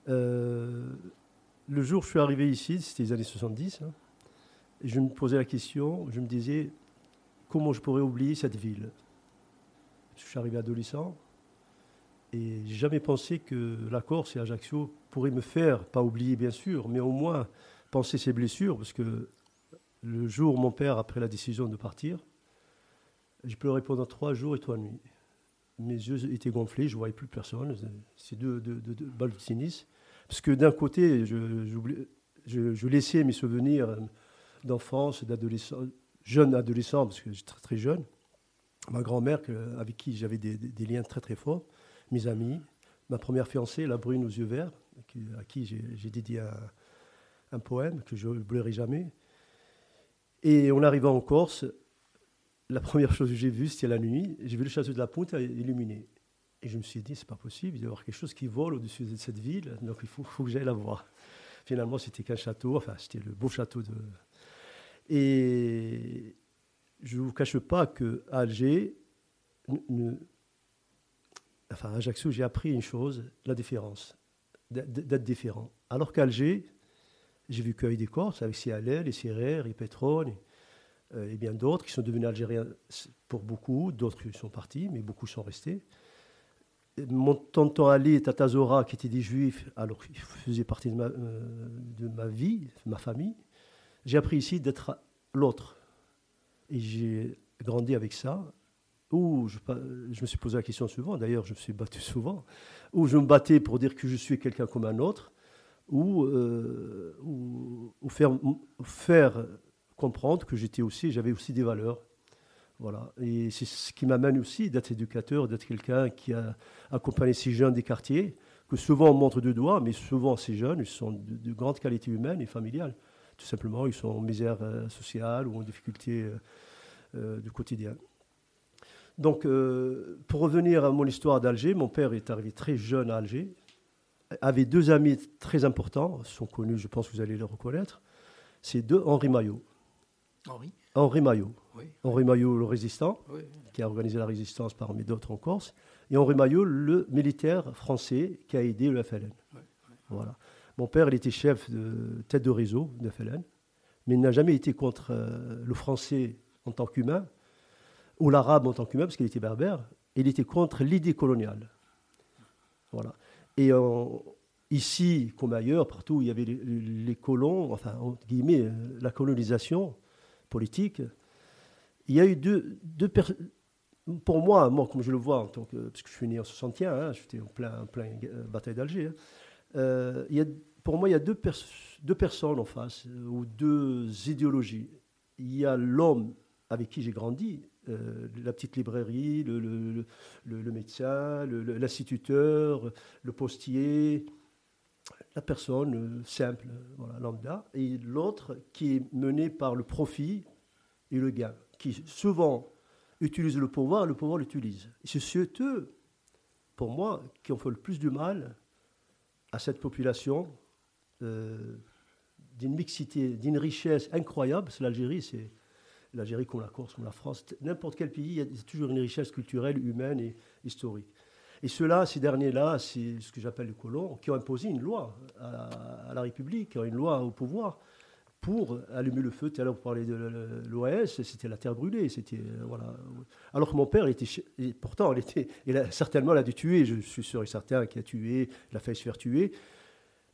Euh, le jour où je suis arrivé ici, c'était les années 70, je me posais la question, je me disais, comment je pourrais oublier cette ville? Je suis arrivé adolescent, Et j'ai jamais pensé que la Corse et Ajaccio pourraient me faire, pas oublier bien sûr, mais au moins penser ces blessures, parce que le jour où mon père a pris la décision de partir, j'ai pleuré pendant trois jours et trois nuits. Mes yeux étaient gonflés, je ne voyais plus personne. C'est deux, deux, balles de tennis. Parce que d'un côté, je, laissais mes souvenirs d'enfance, d'adolescent, jeune adolescent, parce que j'étais très, très jeune. Ma grand-mère, avec qui j'avais des, liens très très forts, mes amis, ma première fiancée, la brune aux yeux verts, à qui j'ai dédié un, un, poème que je n'oublierai jamais. Et on arrivant en Corse, la première chose que j'ai vue, c'était la nuit. J'ai vu le château de la Pointe illuminé. Et je me suis dit, c'est pas possible, il doit y avoir quelque chose qui vole au-dessus de cette ville, donc il faut, faut que j'aille la voir. Finalement, c'était qu'un château, enfin, c'était le beau château de. Et je ne vous cache pas que Alger, enfin, à Ajaccio, j'ai appris une chose, la différence, d'être différent. Alors qu'Alger, j'ai vu qu'il des Corses, avec Sialel, les Serrer, les Pétrone, euh, et bien d'autres qui sont devenus algériens pour beaucoup, d'autres qui sont partis, mais beaucoup sont restés. Mon tonton Ali Tatazora, qui était des juifs, alors il faisait partie de ma, euh, de ma vie, de ma famille, j'ai appris ici d'être l'autre. Et j'ai grandi avec ça, où je, je, me suis posé la question souvent, d'ailleurs je me suis battu souvent, où je me battais pour dire que je suis quelqu'un comme un autre, ou, euh, ou, faire, comprendre que j'étais aussi, j'avais aussi des valeurs. Voilà. Et c'est ce qui m'amène aussi d'être éducateur, d'être quelqu'un qui a accompagné ces jeunes des quartiers, que souvent on montre de doigts, mais souvent ces jeunes, ils sont de, grande qualité humaine et familiale. Tout simplement, ils sont en misère euh, sociale ou en difficulté euh, euh, du quotidien. Donc, pour revenir à mon histoire d'Alger, mon père est arrivé très jeune à Alger, avait deux amis très importants, sont connus, je pense que vous allez les reconnaître. C'est deux Henri Maillot. Henri Henri Maillot. Henri Maillot, le résistant, qui a organisé la résistance parmi d'autres en Corse. Et Henri Maillot, le militaire français qui a aidé le FLN. Voilà. Mon père, il était chef de tête de réseau de FLN, mais il n'a jamais été contre euh, le français en tant qu'humain, ou l'arabe en tant qu'humain, parce qu'il était berbère. Il était contre l'idée coloniale. Voilà. Et ici, comme ailleurs, partout où il y avait les, colons, enfin, entre guillemets, euh, la colonisation, politique, il y a eu deux, deux pour moi, moi, comme je le vois, en tant que, parce que je suis né en 61, hein, j'étais en plein, en plein euh, bataille d'Alger, hein, euh, pour moi, il y a deux, deux personnes en face, ou deux idéologies. Il y a l'homme avec qui j'ai grandi, la petite librairie, le, le, le, le médecin, l'instituteur, le, postier, la personne euh, simple, voilà, lambda, et l'autre qui est mené par le profit et le gain, qui souvent utilise le pouvoir, le pouvoir l'utilise. C'est eux, pour moi, qui ont fait le plus du mal à cette population euh, d'une mixité, d'une richesse incroyable. C'est l'Algérie, c'est l'Algérie comme la Corse, comme la France, n'importe quel pays, il y a toujours une richesse culturelle, humaine et historique. Et ceux-là, ces derniers-là, c'est ce que j'appelle les colons, qui ont imposé une loi à, la République, une loi au pouvoir pour allumer le feu. Tout à l'heure, vous parlez de l'OAS, c'était la terre brûlée. C'était, euh, voilà. Alors que mon père, il était, pourtant, il, était, il a, certainement l'a dû tuer, je suis sûr et certain qu'il a tué, il a failli se faire tuer.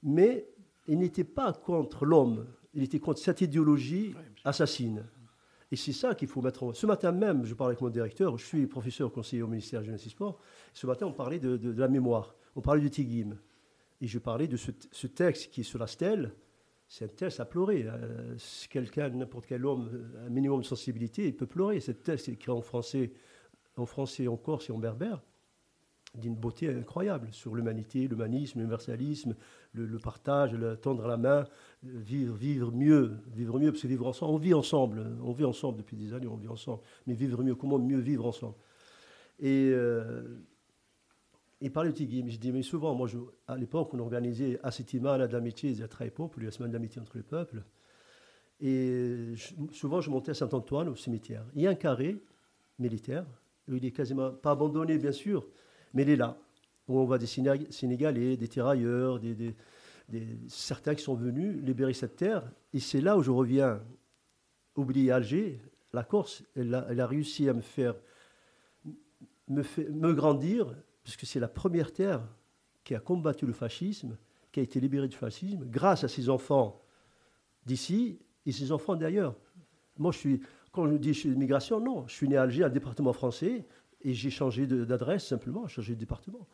Mais il n'était pas contre l'homme, il était contre cette idéologie assassine. Et c'est ça qu'il faut mettre en... Ce matin même, je parlais avec mon directeur, je suis professeur conseiller au ministère de Jeunesse et Sport. Ce matin, on parlait de, la mémoire, on parlait du Tigim. Et je parlais de ce, texte qui est sur la stèle. C'est un texte à pleurer. Euh, quelqu'un, n'importe quel homme, un minimum de sensibilité, il peut pleurer. Ce texte écrit en français, en français, en corse et en berbère d'une beauté incroyable sur l'humanité, l'humanisme, l'universalisme, le, partage, le tendre la main, vivre, vivre mieux, vivre mieux, parce que vivre ensemble, on vit ensemble, on vit ensemble depuis des années, on vit ensemble, mais vivre mieux, comment mieux vivre ensemble? Et, euh, et par le Tigui, je dis, mais souvent, moi, à l'époque, on organisait à Sétima, d'amitié, à très pour la semaine d'amitié entre les peuples, et souvent, je montais à Saint-Antoine, au cimetière. Il y a un carré militaire, il est quasiment pas abandonné, bien sûr, mais il est là, où on voit des Sénégalais, des tirailleurs, des, certains qui sont venus libérer cette terre. Et c'est là où je reviens, oublier Alger, la Corse, elle a, réussi à me faire me, me grandir parce que c'est la première terre qui a combattu le fascisme, qui a été libérée du fascisme, grâce à ses enfants d'ici et ses enfants d'ailleurs. Moi, je suis, quand je dis je suis d'immigration, non, je suis né à Alger, un département français, et j'ai changé d'adresse simplement, j'ai changé de département.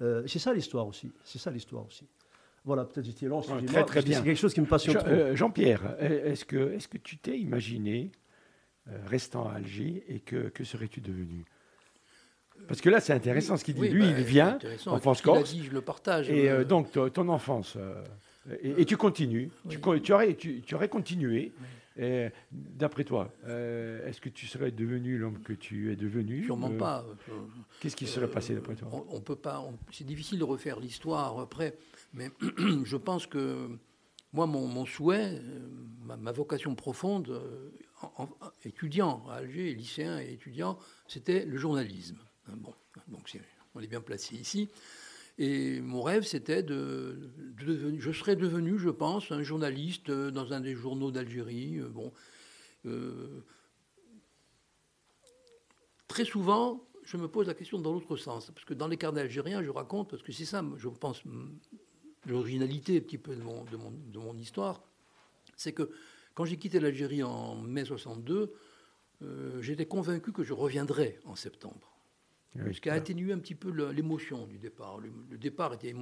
Euh, c'est ça l'histoire aussi. C'est ça l'histoire aussi. Voilà, peut-être j'étais long. très très bien. C'est quelque chose qui me passionne. Euh, Jean-Pierre, est-ce que, est que tu t'es imaginé euh, restant à Alger et que, que serais-tu devenu? Parce que là, c'est intéressant ce qu'il dit. Lui, bah, il vient en France Corse. je le partage. Et donc, ton enfance, et, tu continues. Tu, tu, aurais, tu, aurais continué. D'après toi, est-ce que tu serais devenu l'homme que tu es devenu Sûrement pas. Qu'est-ce qui serait passé d'après toi? On, peut pas. C'est difficile de refaire l'histoire après. Mais je pense que moi, mon, souhait, euh, ma, vocation profonde, euh, en, étudiant à Alger, lycéen et étudiant, c'était le journalisme. Bon, donc on est bien placé ici. Et mon rêve, c'était de, Je serais devenu, je pense, un journaliste euh, dans un des journaux d'Algérie. Bon, très souvent, je me pose la question dans l'autre sens. Parce que dans les carnets algériens, je raconte, parce que c'est ça, je pense, l'originalité un petit peu de mon, de de histoire, c'est que quand j'ai quitté l'Algérie en mai 62, euh, j'étais convaincu que je reviendrais en septembre. Ce qui a atténué un petit peu l'émotion du départ. Le, départ était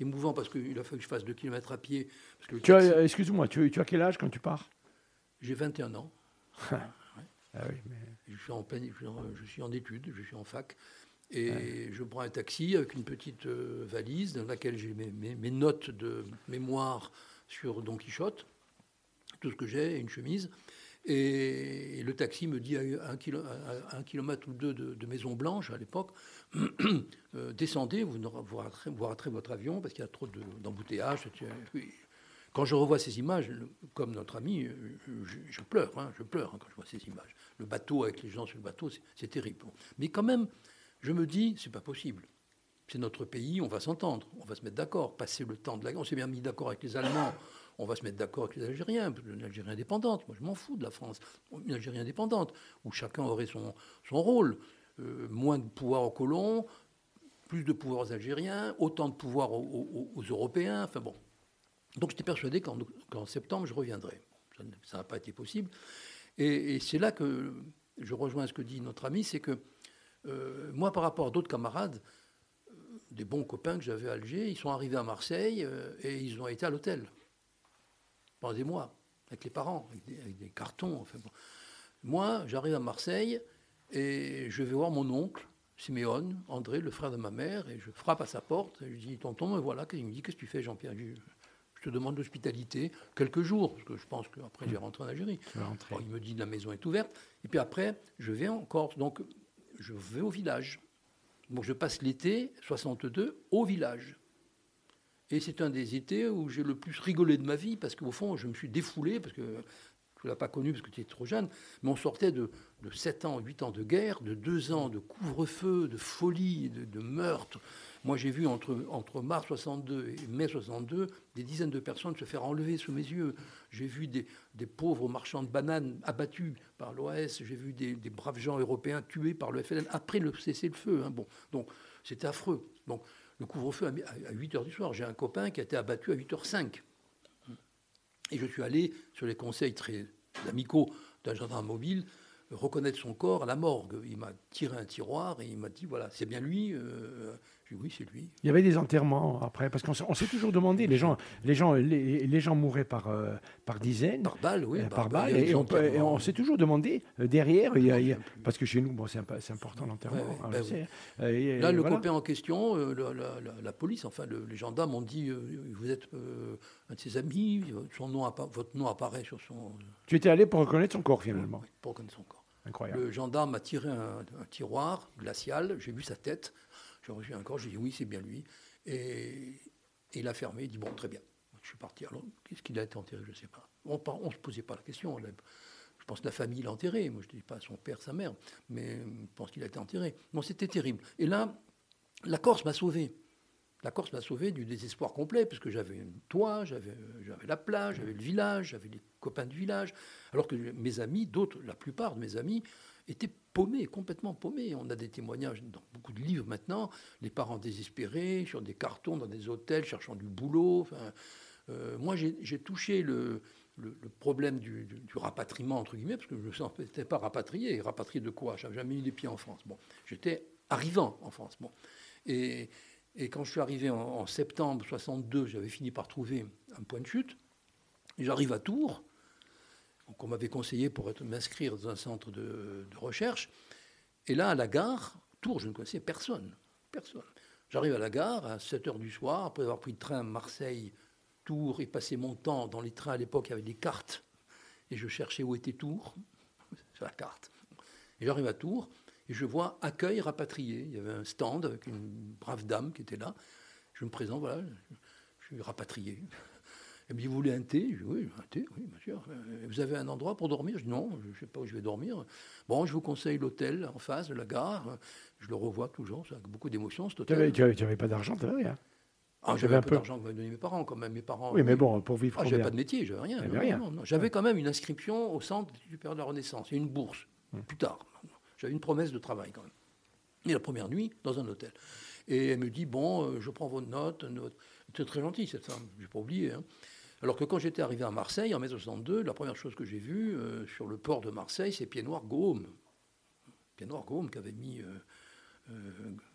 émouvant parce qu'il a fallu que je fasse 2 km à pied. Excuse-moi, tu, tu, as quel âge quand tu pars? J'ai 21 ans. ah oui, mais... je, suis en pleine, je suis en études, je suis en fac. Et je prends un taxi avec une petite euh, valise dans laquelle j'ai mes, notes de mémoire sur Don Quichotte, tout ce que j'ai, une chemise. Et, le taxi me dit à un, kilomètre ou deux de, Maison Blanche à l'époque, euh, descendez, vous, vous, raterez, votre avion parce qu'il y a trop d'embouteillages. quand je revois ces images, comme notre ami, euh, je, pleure, hein, je pleure hein, quand je vois ces images. Le bateau avec les gens sur le bateau, c'est terrible. Mais quand même, je me dis, c'est pas possible. C'est notre pays, on va s'entendre, on va se mettre d'accord. Passer le temps de la guerre, on s'est bien mis d'accord avec les Allemands, on va se mettre d'accord avec les Algériens, une Algérie indépendante. Moi, je m'en fous de la France. Une Algérie indépendante, où chacun aurait son, rôle. Euh, moins de pouvoir aux colons, plus de pouvoir aux Algériens, autant de pouvoir aux, Européens. Enfin bon. Donc j'étais persuadé qu'en septembre, je reviendrai. Ça n'a pas été possible. Et, c'est là que je rejoins ce que dit notre ami, c'est que euh, moi, par rapport à d'autres camarades, euh, des bons copains que j'avais à Alger, ils sont arrivés à Marseille et ils ont été à l'hôtel pendant des mois, avec les parents, avec des, cartons. Enfin, Moi, j'arrive à Marseille et je vais voir mon oncle, Siméon, André, le frère de ma mère, et je frappe à sa porte. Et je dis Tonton, me voilà. Il me dit Qu'est-ce que tu fais, Jean-Pierre? Je, te demande l'hospitalité, quelques jours, parce que je pense qu'après, je vais rentrer en Algérie. il me dit La maison est ouverte. Et puis après, je vais en Corse. Donc, je vais au village. Donc je passe l'été 62 au village. Et c'est un des étés où j'ai le plus rigolé de ma vie, parce qu'au fond, je me suis défoulé, parce que tu ne l'as pas connu parce que tu étais trop jeune, mais on sortait de, de, 7 ans, 8 ans de guerre, de 2 ans de couvre-feu, de folie, de, meurtre, moi, j'ai vu entre, entre mars 62 et mai 62 des dizaines de personnes se faire enlever sous mes yeux. J'ai vu des, pauvres marchands de bananes abattus par l'OAS. J'ai vu des, braves gens européens tués par le FLN après le cessez-le-feu. Hein. Bon, donc c'était affreux. Donc le couvre-feu à 8 h du soir. J'ai un copain qui a été abattu à 8 h 05. Et je suis allé sur les conseils très amicaux d'un gendarme mobile reconnaître son corps à la morgue. Il m'a tiré un tiroir et il m'a dit voilà, c'est bien lui. Euh, oui, c'est lui. Il y avait des enterrements après, parce qu'on s'est toujours demandé, les gens, les gens, les, gens mouraient par, euh, par dizaines. Par balle, oui. Euh, par, balle, et, on, s'est toujours demandé derrière, parce que chez nous, bon, c'est important l'enterrement. Hein, ben Là, le copain en question, la, police, enfin, les gendarmes ont dit vous êtes un de ses amis, son nom, votre nom apparaît sur son. Tu étais allé pour reconnaître son corps finalement. Oui, pour reconnaître son corps. Incroyable. Le gendarme a tiré un, tiroir glacial, j'ai vu sa tête, j'ai reçu un corps, j'ai dit oui, c'est bien lui. Et, il a fermé, il dit bon, très bien. Je suis parti. Alors, qu'est-ce qu'il a été enterré Je ne sais pas. On ne se posait pas la question. Je pense que la famille l'a enterré. Moi, je ne dis pas son père, sa mère, mais je pense qu'il a été enterré. Non, c'était terrible. Et là, la Corse m'a sauvé. La Corse m'a sauvé du désespoir complet, parce que j'avais un toit, j'avais la plage, j'avais le village, j'avais les copains du village, alors que mes amis, d'autres, la plupart de mes amis, étaient complètement paumé. On a des témoignages dans beaucoup de livres maintenant, les parents désespérés, sur des cartons, dans des hôtels, cherchant du boulot. Euh, moi, j'ai touché le, problème du, rapatriement, entre guillemets, parce que je ne me sentais pas rapatrié. Rapatrié de quoi? Je n'avais jamais mis les pieds en France. Bon, j'étais arrivant en France. Bon. Et, et quand je suis arrivé en, septembre 62, j'avais fini par trouver un point de chute. J'arrive à Tours, qu'on m'avait conseillé pour m'inscrire dans un centre de, recherche. Et là, à la gare, Tours, je ne connaissais personne. Personne. J'arrive à la gare à 7 h du soir, après avoir pris le train Marseille, Tours, et passé mon temps dans les trains à l'époque, il y avait des cartes. Et je cherchais où était Tours, sur la carte. Et j'arrive à Tours, et je vois accueil rapatrié. Il y avait un stand avec une brave dame qui était là. Je me présente, voilà, je suis rapatrié. Elle me dit, vous voulez un thé? Je dis, oui, un thé, oui, bien sûr. Euh, vous avez un endroit pour dormir? Je dis, non, je ne sais pas où je vais dormir. Bon, je vous conseille l'hôtel en face de la gare. Je le revois toujours, avec beaucoup d'émotion, cet hôtel. Tu n'avais pas d'argent, tu n'avais rien ah, j'avais un peu d'argent que m'avaient donné mes parents, quand même. Mes parents. Oui, mais bon, pour vivre. Ah, j'avais pas de métier, j'avais rien. rien. J'avais quand même une inscription au centre du Père de la Renaissance et une bourse, hum. plus tard. J'avais une promesse de travail quand même. Et la première nuit, dans un hôtel. Et elle me dit Bon, euh, je prends vos notes. C'était très gentil, cette femme, je n'ai pas oublié. Hein. Alors que quand j'étais arrivé à Marseille, en mai 62, la première chose que j'ai vue euh, sur le port de Marseille, c'est Pied Noir Gaume. Pied Noir Gaume qui avait mis euh,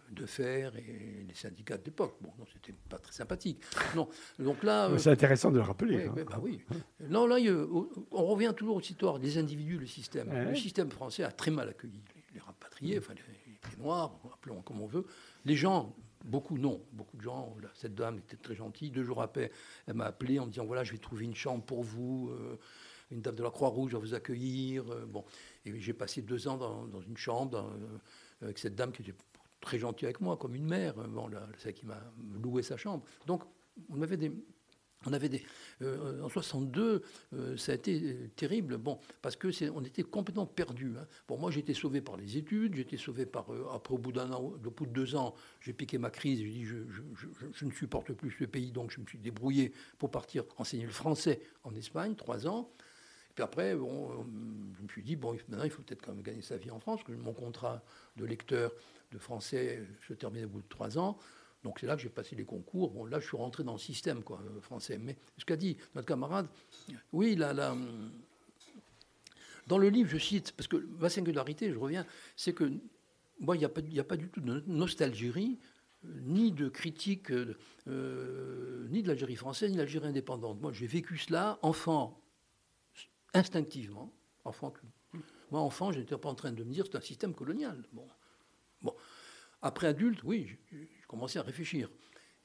de fer et les syndicats de l'époque. Bon, non, c'était pas très sympathique. Non, donc là. c'est intéressant de le rappeler. Oui, hein. bah oui. Non, là, on revient toujours aux histoires des individus, le système. Le système français a très mal accueilli les, rapatriés, enfin les, les noirs, appelons comme on veut. Les gens, beaucoup non, beaucoup de gens. cette dame était très gentille. Deux jours après, elle m'a appelé en me disant voilà, je vais trouver une chambre pour vous. Euh, une dame de la Croix-Rouge va vous accueillir. Euh, bon, et j'ai passé deux ans dans, une chambre euh, avec cette dame qui était très gentille avec moi, comme une mère. Bon, celle qui m'a loué sa chambre. Donc, on avait des, on avait des, euh, en 62, euh, ça a été euh, terrible, bon, parce que on était complètement perdus. Hein. Bon, moi, été sauvé par les études, été sauvé par, après, au bout d'un an, au bout de deux ans, j'ai piqué ma crise, j'ai dit, je, ne supporte plus ce pays, donc je me suis débrouillé pour partir enseigner le français en Espagne, trois ans. Et puis après, je me suis dit, bon, maintenant, il faut peut-être quand même gagner sa vie en France, que mon contrat de lecteur de français se termine au bout de trois ans. Donc c'est là que j'ai passé les concours. Bon, là, je suis rentré dans le système euh, français. Mais ce qu'a dit notre camarade, oui, là, là, dans le livre, je cite, parce que ma singularité, je reviens, c'est que moi, il n'y a, pas du tout de nostalgie, ni de critique, euh, ni de l'Algérie française, ni de l'Algérie indépendante. Moi, j'ai vécu cela, enfant, instinctivement. Enfant, moi, enfant, j'étais pas en train de me dire c'est un système colonial. Bon. bon. Après adulte, oui, commencé à réfléchir.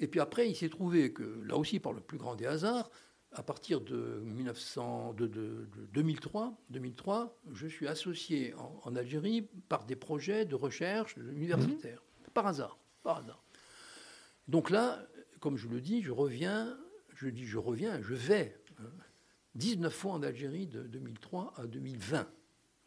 Et puis après, il s'est trouvé que, là aussi par le plus grand des hasards, à partir de, 1900, de, 2003, 2003, je suis associé en, Algérie par des projets de recherche universitaires. Mhm. Par hasard, par hasard. Donc là, comme je le dis, je reviens, je dis je reviens, je vais 19 hein, fois en Algérie de 2003 à 2020.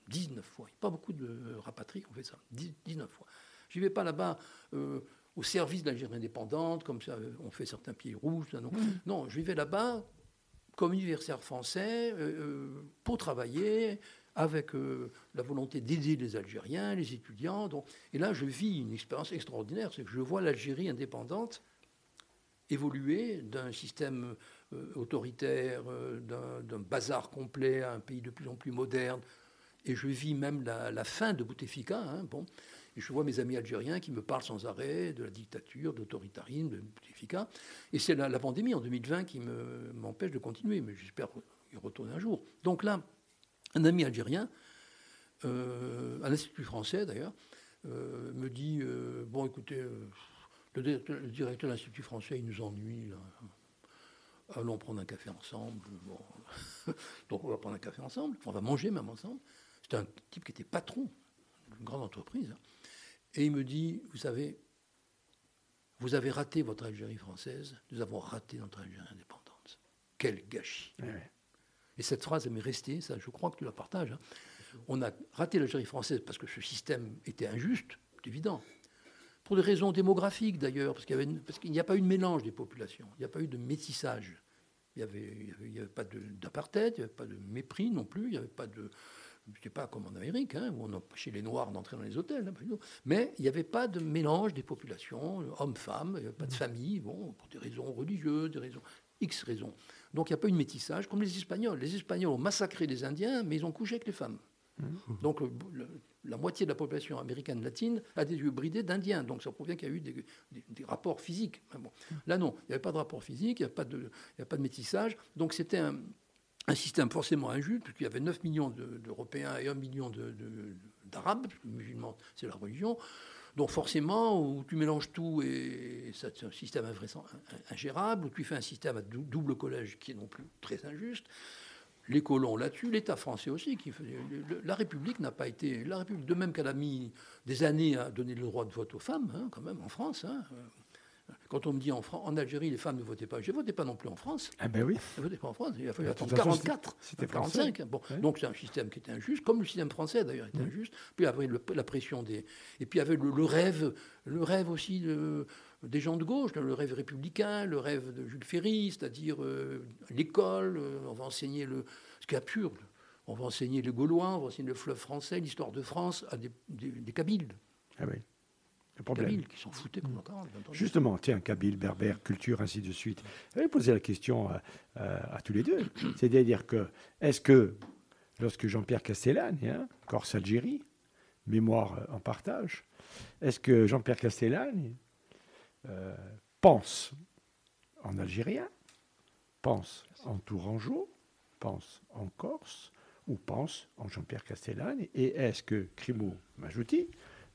19 fois. Il n'y a pas beaucoup de rapatriés qui ont fait ça. 19 fois. Je n'y vais pas là-bas euh, au service de l'Algérie indépendante, comme ça, euh, on fait certains pieds rouges. non. Mm. non, je vivais là-bas comme universitaire français euh, euh, pour travailler avec la volonté d'aider les Algériens, les étudiants. Donc, et là, je vis une expérience extraordinaire, c'est que je vois l'Algérie indépendante évoluer d'un système autoritaire, d'un bazar complet à un pays de plus en plus moderne. Et je vis même la, fin de Bouteflika. Hein, bon. Et je vois mes amis algériens qui me parlent sans arrêt de la dictature, d'autoritarisme, de Bouteflika. Et c'est la, pandémie en 2020 qui m'empêche de continuer, mais j'espère y retourner un jour. Donc là, un ami algérien, euh, à l'Institut français d'ailleurs, euh, me dit euh, Bon, écoutez, le, directeur de l'Institut français, il nous ennuie. Allons prendre un café ensemble. Donc on va prendre un café ensemble, on va manger même ensemble. C'était un type qui était patron d'une grande entreprise. Hein. Et il me dit, vous savez, vous avez raté votre Algérie française, nous avons raté notre Algérie indépendante. Quel gâchis. Et cette phrase, elle m'est restée, ça, je crois que tu la partages. Hein. On a raté l'Algérie française parce que ce système était injuste, c'est évident. Pour des raisons démographiques d'ailleurs, parce qu'il n'y a pas eu de mélange des populations, il n'y a pas eu de métissage. Il n'y avait, avait, pas d'apartheid, il n'y avait pas de mépris non plus, il n'y avait pas de, n'était pas comme en Amérique, hein, où on empêchait les Noirs d'entrer dans les hôtels. Hein, mais il n'y avait pas de mélange des populations, hommes-femmes, pas de famille, bon, pour des raisons religieuses, des raisons X raisons. Donc il n'y a pas eu de métissage, comme les Espagnols. Les Espagnols ont massacré les Indiens, mais ils ont couché avec les femmes. Mmh. Donc la moitié de la population américaine latine a des yeux bridés d'Indiens. Donc ça prouve bien qu'il y a eu des, rapports physiques. Bon. Là non, il n'y avait pas de rapport physique, il n'y a, pas de, a pas de métissage. Donc c'était un, système forcément injuste, puisqu'il y avait 9 millions d'Européens et 1 million d'Arabes, musulmans, c'est la religion. Donc forcément, où tu mélanges tout et c'est un système ingérable, où tu fais un système à double collège qui est non plus très injuste les colons là-dessus, l'État français aussi, qui la République n'a pas été, la République, de même qu'elle a mis des années à donner le droit de vote aux femmes, hein, quand même en France. Hein, quand on me dit en, en Algérie, les femmes ne votaient pas, je ne votais pas non plus en France. Ah ben oui. Je ne votais pas en France. Il a fallu attendre 44, c'était 45. Bon, Donc c'est un système qui était injuste, comme le système français d'ailleurs était injuste. Puis après la pression des. Et puis il y avait le, rêve, le rêve aussi des gens de gauche, le rêve républicain, le rêve de Jules Ferry, c'est-à-dire euh, l'école, euh, on va enseigner le. Ce qui est absurde. On va enseigner le Gaulois, on va enseigner le fleuve français, l'histoire de France à des, des, des Kabyles. Ah oui problème. qui s'en foutaient Justement, tiens, Kabyle, Berbère, culture, ainsi de suite. Je vais poser la question à, tous les deux. C'est-à-dire que, est-ce que, lorsque Jean-Pierre Castellane, hein, Corse-Algérie, mémoire en partage, est-ce que Jean-Pierre Castellane euh, pense en algérien, pense en Tourangeau, pense en Corse, ou pense en Jean-Pierre Castellane Et est-ce que Crimo Majouti,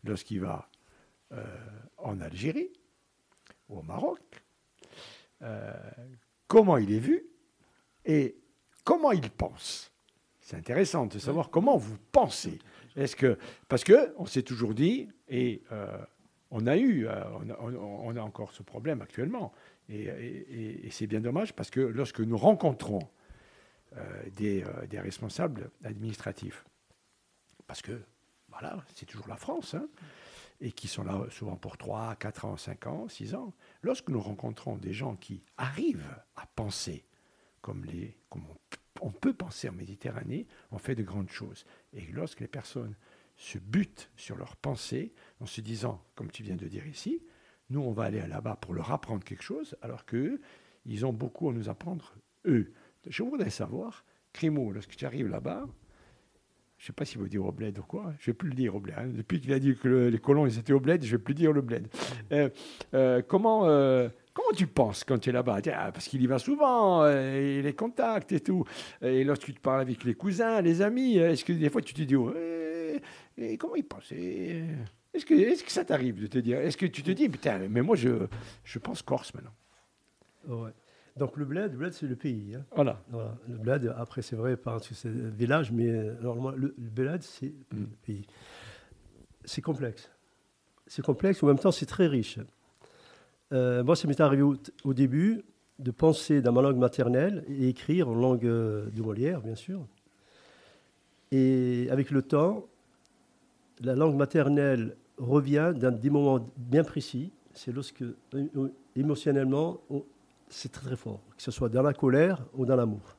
lorsqu'il va euh, en Algérie, ou au Maroc, euh, comment il est vu et comment il pense. C'est intéressant de savoir comment vous pensez. Est-ce que parce que on s'est toujours dit et euh, on a eu, on a, encore ce problème actuellement et, c'est bien dommage parce que lorsque nous rencontrons des, des, responsables administratifs, parce que voilà, c'est toujours la France. Hein, et qui sont là souvent pour 3, 4 ans, 5 ans, 6 ans, lorsque nous rencontrons des gens qui arrivent à penser comme, les, comme on, peut penser en Méditerranée, on fait de grandes choses. Et lorsque les personnes se butent sur leur pensée en se disant, comme tu viens de dire ici, nous on va aller là-bas pour leur apprendre quelque chose, alors qu'eux, ils ont beaucoup à nous apprendre, eux. Je voudrais savoir, Crimo, lorsque tu arrives là-bas, je ne sais pas s'il veut dire au bled ou quoi. Je ne vais plus le dire au bled. Hein. Depuis qu'il a dit que les colons ils étaient au bled, je ne vais plus dire le bled. Euh, euh, comment, euh, comment tu penses quand tu es là-bas? Ah, Parce qu'il y va souvent, et les contacts et tout. Et lorsque tu te parles avec les cousins, les amis, est-ce que des fois tu te dis oh, et comment il pense Est-ce que, est que ça t'arrive de te dire? Est-ce que tu te dis putain, mais moi je, je pense Corse maintenant ouais. Donc le bled, le bled c'est le pays. Hein. Voilà. Le bled, après c'est vrai parce que c'est village, mais normalement le, le bled c'est mm. le pays. C'est complexe. C'est complexe, en même temps c'est très riche. Euh, moi, ça m'est arrivé au, début de penser dans ma langue maternelle et écrire en langue euh, de Molière, bien sûr. Et avec le temps, la langue maternelle revient dans des moments bien précis. C'est lorsque, euh, émotionnellement, c'est très très fort, que ce soit dans la colère ou dans l'amour.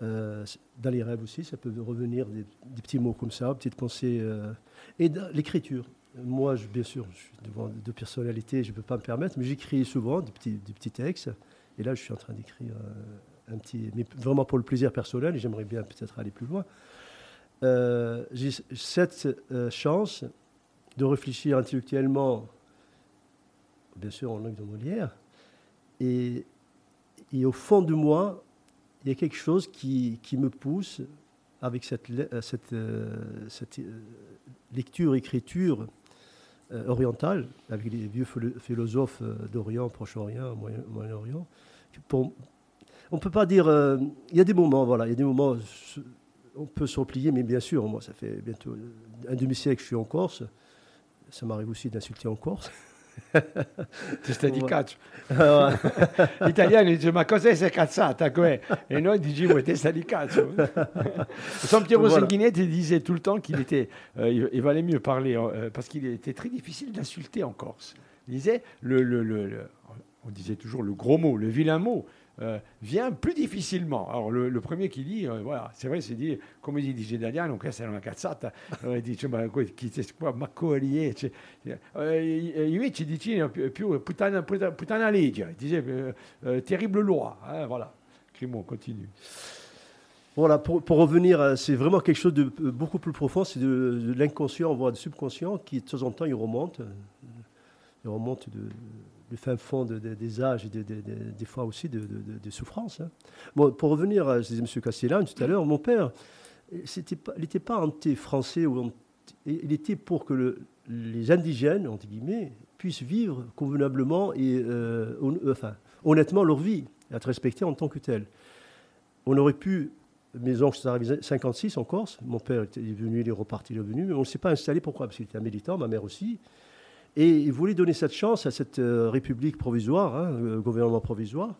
Euh, dans les rêves aussi, ça peut revenir des, petits mots comme ça, petites pensées. Euh, et dans l'écriture. Moi, bien sûr, je suis devant deux personnalités, je ne peux pas me permettre, mais j'écris souvent des petits, des petits textes. Et là, je suis en train d'écrire euh, un petit, mais vraiment pour le plaisir personnel, et j'aimerais bien peut-être aller plus loin. J'ai cette chance de réfléchir intellectuellement, bien sûr en langue de Molière, et, au fond de moi, il y a quelque chose qui, me pousse avec cette, euh, cette, euh, euh, lecture, écriture orientale, avec les vieux philosophes d'Orient, Proche-Orient, Moyen-Orient. on peut pas dire. il y a des moments, voilà, il y a des moments, on peut se replier, mais bien sûr, moi, ça fait bientôt un demi-siècle que je suis en Corse. Ça m'arrive aussi d'insulter en Corse. Ti di cazzo. Gli italiani dicono ma cos'è questa cazzata? Et noi diciamo testa di cazzo. Son voilà. Sanguinetti disait tout le temps qu'il était, euh, il, valait mieux parler euh, parce qu'il était très difficile d'insulter en Corse. Il disait, le, le, le, on disait toujours le gros mot, le vilain mot. Euh, vient plus difficilement. Alors, le, premier qui dit, euh, voilà, c'est vrai, c'est dit, come dice italiano, questa è una cazzata, eh, dice, ma chi qua, ma collier, eh, invece dice più puttana, puttana, puttana legge, disait euh, terrible loi, hein, voilà. Crimo, continue. Voilà, pour, pour revenir, c'est vraiment quelque chose de beaucoup plus profond, c'est de, de l'inconscient, voire du subconscient, qui de temps en temps, il remonte, il remonte de, le fin fond des âges et des fois aussi de, souffrances. Hein. Bon, pour revenir à ce disait M. Castellan tout à l'heure, mon père, il n'était pas anti-français, il était pour que les indigènes, entre guillemets, puissent vivre convenablement et euh, euh, honnêtement leur vie, être respectés en tant que tels. On aurait pu mes oncles sont arrivés en 56 en Corse. Mon père est venu, il est reparti, il est venu. Mais on ne s'est pas installé. Pourquoi? Parce qu'il était un militant, ma mère aussi. Et il voulait donner cette chance à cette euh, république provisoire, hein, gouvernement provisoire.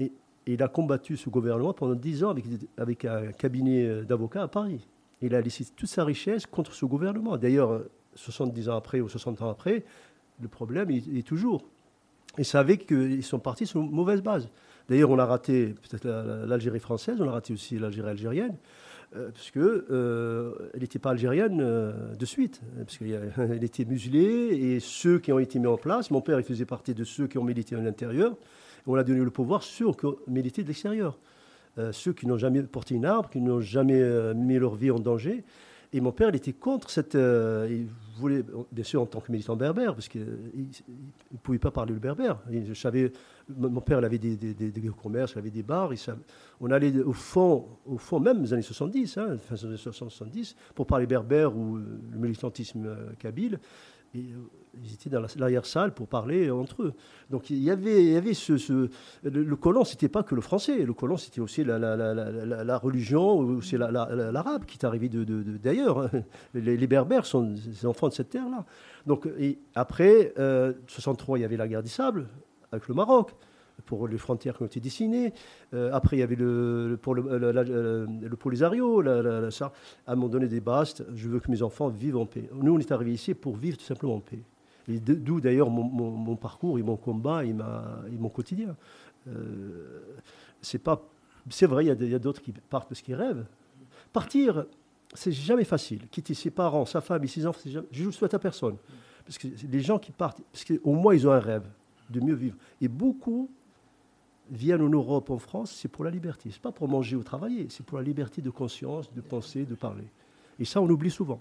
Et, il a combattu ce gouvernement pendant dix ans avec, un cabinet euh, d'avocats à Paris. Il a laissé toute sa richesse contre ce gouvernement. D'ailleurs, 70 ans après ou 60 ans après, le problème est, toujours. Il savait qu'ils sont partis sur une mauvaise base. D'ailleurs, on a raté peut-être l'Algérie française, on a raté aussi l'Algérie algérienne. Euh, parce qu'elle euh, n'était pas algérienne euh, de suite, parce qu'elle était muselée, et ceux qui ont été mis en place, mon père il faisait partie de ceux qui ont milité à l'intérieur, on a donné le pouvoir sur qui ont milité de l'extérieur. ceux qui n'ont jamais porté une arme, qui n'ont jamais mis leur vie en danger, et mon père, il était contre cette. Euh, il voulait, bien sûr, en tant que militant berbère, parce qu'il ne pouvait pas parler le berbère. je savais, mon père, il avait des, des, commerces, il avait des bars. on allait au fond, au fond, même des années 70, hein, fin des années 70, pour parler berbère ou le militantisme euh, kabyle. Euh, ils étaient dans l'arrière-salle pour parler entre eux. Donc il y avait, il y avait ce, le, colon, c'était pas que le français. Le colon, c'était aussi la, la, la, religion, c'est l'arabe qui est arrivé d'ailleurs. Les, berbères sont des enfants de cette terre-là. Donc après, euh, 63, il y avait la guerre des sables avec le Maroc pour les frontières qui ont été dessinées. Euh, après, il y avait le, pour le, le, Polisario, ça. À un moment donné, des bastes, je veux que mes enfants vivent en paix. Nous, on est arrivés ici pour vivre tout simplement en paix. D'où d'ailleurs mon, parcours et mon combat et, mon quotidien. Euh, c'est vrai, il y a, d'autres qui partent parce qu'ils rêvent. Partir, c'est jamais facile. Quitter ses parents, sa femme et ses enfants, jamais, je ne le souhaite à personne. Parce que les gens qui partent, parce qu'au moins ils ont un rêve de mieux vivre. Et beaucoup viennent en Europe, en France, c'est pour la liberté. C'est pas pour manger ou travailler, c'est pour la liberté de conscience, de penser, de parler. Et ça, on oublie souvent.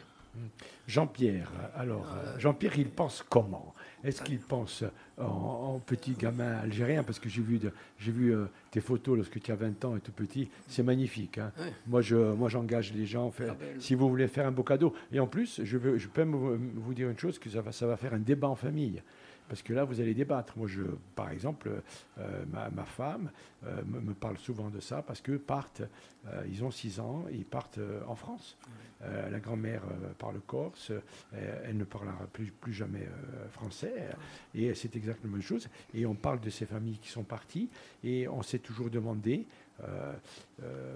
Jean-Pierre, alors, euh, Jean-Pierre, il pense comment? Est-ce qu'il pense en, petit gamin algérien? Parce que j'ai vu, j'ai vu euh, tes photos lorsque tu as 20 ans et tout petit, c'est magnifique. Hein. Moi, je, moi, j'engage les gens. Faire, ah ben, si vous voulez faire un beau cadeau, et en plus, je, veux, je peux vous dire une chose, que ça va, ça va faire un débat en famille. Parce que là, vous allez débattre. Moi, je, par exemple, euh, ma, femme euh, me, parle souvent de ça parce que partent, euh, ils ont 6 ans, ils partent en France. la grand-mère parle corse, elle ne parlera plus, jamais français. Et c'est exactement la même chose. Et on parle de ces familles qui sont parties et on s'est toujours demandé.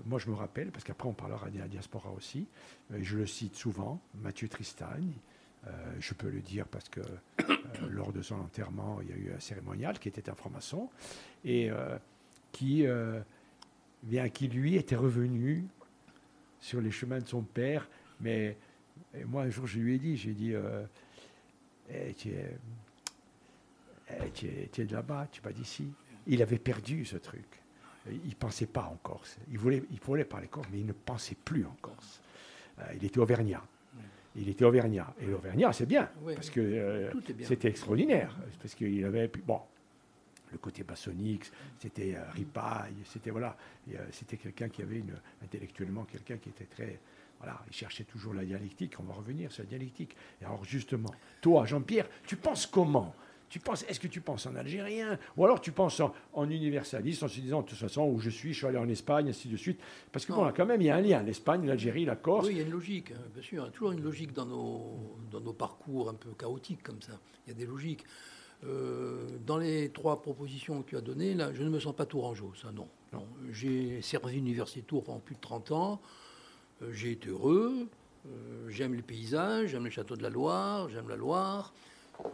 moi, je me rappelle, parce qu'après on parlera de la diaspora aussi, je le cite souvent, Mathieu Tristagne, euh, je peux le dire parce que euh, lors de son enterrement, il y a eu un cérémonial qui était un franc-maçon et euh, qui, bien, qui, lui, était revenu sur les chemins de son père. Mais moi, un jour, je lui ai dit, j'ai dit, eh, tu, es, eh, es, de là-bas, tu pas d'ici. Il avait perdu ce truc. Il ne pensait pas en Corse. Il voulait, il parler Corse, mais il ne pensait plus en Corse. il était auvergnat il était auvergnat. Et l'auvergnat, c'est bien, parce que euh, c'était extraordinaire. Parce qu'il avait. Bon, le côté bassonique, c'était euh, ripaille, c'était voilà, euh, c'était quelqu'un qui avait une, intellectuellement quelqu'un qui était très. Voilà, il cherchait toujours la dialectique. On va revenir sur la dialectique. Et alors, justement, toi, Jean-Pierre, tu penses comment tu penses, est-ce que tu penses en algérien ou alors tu penses en, universaliste en se disant de toute façon où je suis, je suis allé en Espagne, ainsi de suite. Parce que bon, quand même, il y a un lien, l'Espagne, l'Algérie, la Corse. Oui, il y a une logique, hein, bien sûr. Il y a toujours une logique dans nos, dans nos parcours un peu chaotiques comme ça. Il y a des logiques. Euh, dans les trois propositions que tu as données, là, je ne me sens pas tourangeau, ça non. non. J'ai servi l'université Tours pendant plus de 30 ans. Euh, j'ai été heureux. Euh, j'aime les paysages, j'aime le château de la Loire, j'aime la Loire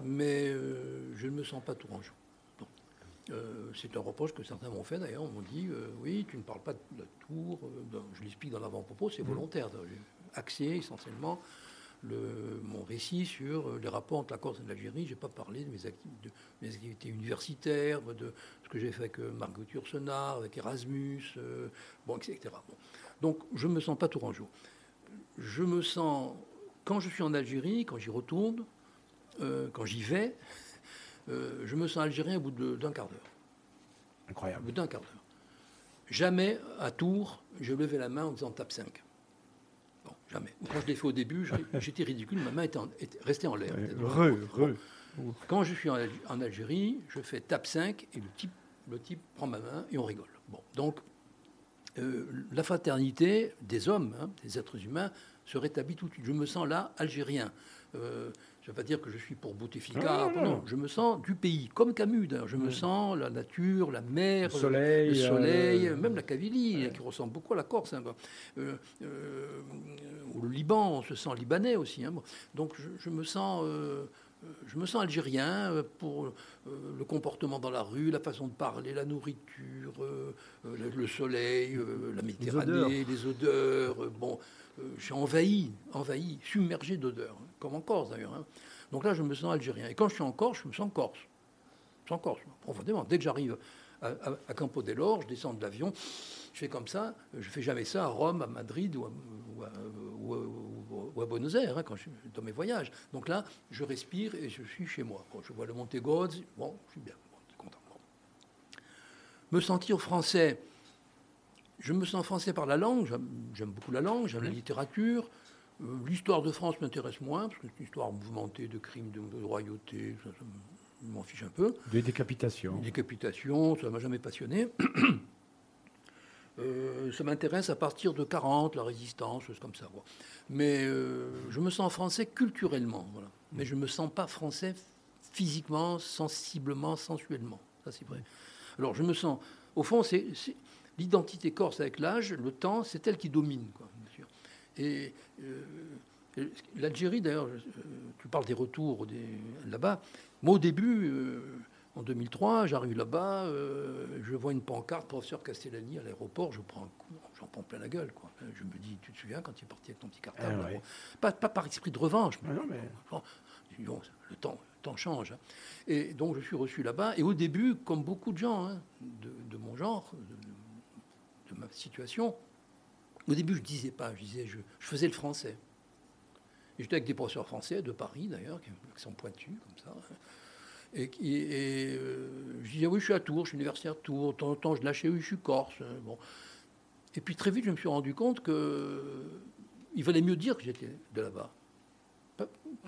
mais euh, je ne me sens pas tourangeau. Euh, c'est un reproche que certains m'ont fait d'ailleurs. On m'a dit oui, tu ne parles pas de la tour. je l'explique dans l'avant-propos, c'est mmh. volontaire. J'ai axé essentiellement le, mon récit sur les rapports entre la Corse et l'Algérie. Je n'ai pas parlé de mes, de mes, activités universitaires, de ce que j'ai fait avec Margot Yourcenar, avec Erasmus, bon, etc. Donc je ne me sens pas tourangeau. Je me sens, quand je suis en Algérie, quand j'y retourne, euh, quand j'y vais, euh, je me sens algérien au bout d'un quart d'heure. Incroyable. Au bout d'un quart d'heure. Jamais à Tours, je levais la main en disant tape 5. Bon, jamais. Quand je l'ai fait au début, j'étais ridicule, ma main était, restée en l'air. Quand je suis en, Algérie, je fais tape 5 et le type, le type prend ma main et on rigole. Bon, donc euh, la fraternité des hommes, hein, des êtres humains, se rétablit tout de suite. Je me sens là algérien. Euh, ne veux pas dire que je suis pour Bouteflika, non, je me sens du pays, comme Camus. Je me sens la nature, la mer, le soleil, le soleil euh, même la Kabylie, qui ressemble beaucoup à la Corse. Hein, ou le Liban, on se sent libanais aussi. Hein, Donc je, me sens je me sens algérien euh, pour euh, le comportement dans la rue, la façon de parler, la nourriture, euh, le soleil, la Méditerranée, les odeurs. bon, je suis envahi, envahi, submergé d'odeurs, hein, comme en Corse d'ailleurs. Hein. Donc là, je me sens algérien. Et quand je suis en Corse, je me sens corse. Je me sens corse, profondément. Dès que j'arrive à, Campo dell'Or, je descends de l'avion, je fais comme ça. Je fais jamais ça à Rome, à Madrid ou à, Buenos Aires, hein, quand je suis dans mes voyages. Donc là, je respire et je suis chez moi. je vois le Monte Gozzi, bon, je suis bien, content. Me sentir français, je me sens français par la langue, j'aime beaucoup la langue, j'aime la littérature. Euh, l'histoire de France m'intéresse moins, parce que c'est une histoire mouvementée de crimes de, royauté, ça, m'en fiche un peu. Des décapitations. Des décapitations, ça m'a jamais passionné. Euh, ça m'intéresse à partir de 40, la résistance, choses comme ça. Mais euh, je me sens français culturellement, voilà. Mais je ne me sens pas français physiquement, sensiblement, sensuellement. Ça, c'est vrai. Alors, je me sens. Au fond, c'est l'identité corse avec l'âge, le temps, c'est elle qui domine, quoi, sûr. Et. Euh, L'Algérie, d'ailleurs, tu parles des retours là-bas. Moi, au début, en 2003, j'arrive là-bas, euh, je vois une pancarte, professeur Castellani à l'aéroport, je prends un coup, j'en prends plein la gueule. Quoi. Je me dis, tu te souviens quand tu es parti avec ton petit cartable ah pas, pas, par esprit de revanche, mais, ah le, temps, le temps change. Hein. Et donc je suis reçu là-bas, et au début, comme beaucoup de gens hein, de, mon genre, de, ma situation, au début je disais pas, je disais, je, faisais le français. J'étais avec des professeurs français de Paris d'ailleurs, qui, sont pointus comme ça. Hein. Et, euh, je disais, oui, je suis à Tours, je suis universitaire de Tours. De temps en temps, je lâchais, oui, je suis corse. Hein, bon. Et puis très vite, je me suis rendu compte qu'il valait mieux dire que j'étais de là-bas.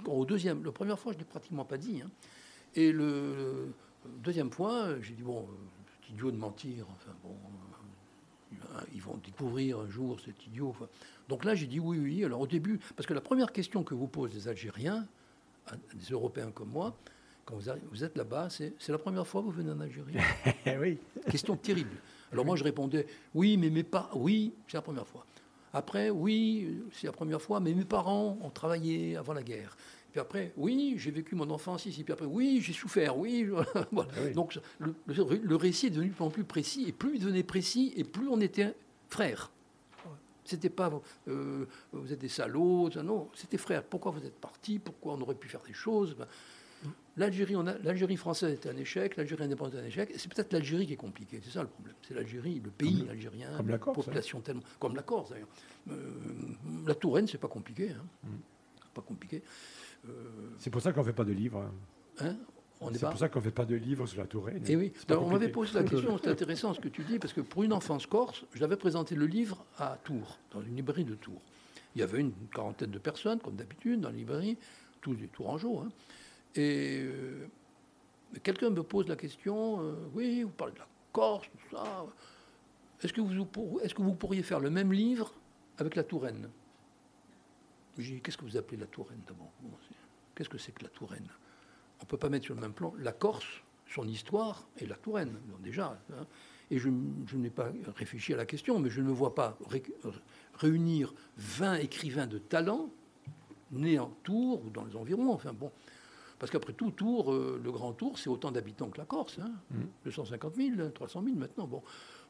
Au deuxième, la première fois, je ne l'ai pratiquement pas dit. Hein. Et le, deuxième fois, j'ai dit, bon, c'est idiot de mentir. Enfin, bon, euh, ils vont découvrir un jour cet idiot. Donc là, j'ai dit oui, oui. Alors au début, parce que la première question que vous posent les Algériens, des Européens comme moi, quand vous, êtes là-bas, c'est la première fois que vous venez en Algérie Oui. Question terrible. Alors moi, je répondais, oui, mais mes parents, oui, c'est la première fois. Après, oui, c'est la première fois, mais mes parents ont travaillé avant la guerre. Puis après, oui, j'ai vécu mon enfance ici. Puis après, oui, j'ai souffert, oui. Ah Donc le, récit est devenu de plus en plus précis, et plus il devenait précis, et plus on était frères. C'était pas euh, vous êtes des salauds, non, c'était frères. Pourquoi vous êtes partis? Pourquoi on aurait pu faire des choses? Ben, L'Algérie, l'Algérie française était un échec, l'Algérie indépendante était un échec. C'est peut-être l'Algérie qui est compliquée, c'est ça le problème. C'est l'Algérie, le pays algérien, comme la Corse, population tellement, comme la Corse d'ailleurs. Euh, la Touraine, c'est pas compliqué, hein. mm. pas compliqué. Euh, c'est pour ça qu'on fait pas de livres. Hein, hein? C'est pour ça qu'on fait pas de livres sur la Touraine. Et eh on m'avait posé la question, c'est intéressant ce que tu dis, parce que pour une enfance corse, j'avais présenté le livre à Tours, dans une librairie de Tours. Il y avait une quarantaine de personnes, comme d'habitude, dans la librairie, tous les Tourangeaux. Hein. Et euh, quelqu'un me pose la question, euh, oui, vous parlez de la Corse, tout ça. Est-ce que, vous, est que vous pourriez faire le même livre avec la Touraine? J'ai dit, qu'est-ce que vous appelez la Touraine d'abord Qu'est-ce que c'est que la Touraine? On ne peut pas mettre sur le même plan la Corse, son histoire, et la Touraine, déjà. Hein. Et je, n'ai pas réfléchi à la question, mais je ne vois pas réunir 20 écrivains de talent nés en Tours ou dans les environs. Enfin bon, Parce qu'après tout, Tours, euh, le Grand Tour, c'est autant d'habitants que la Corse. Hein. 250 000, 300 000 maintenant. Bon,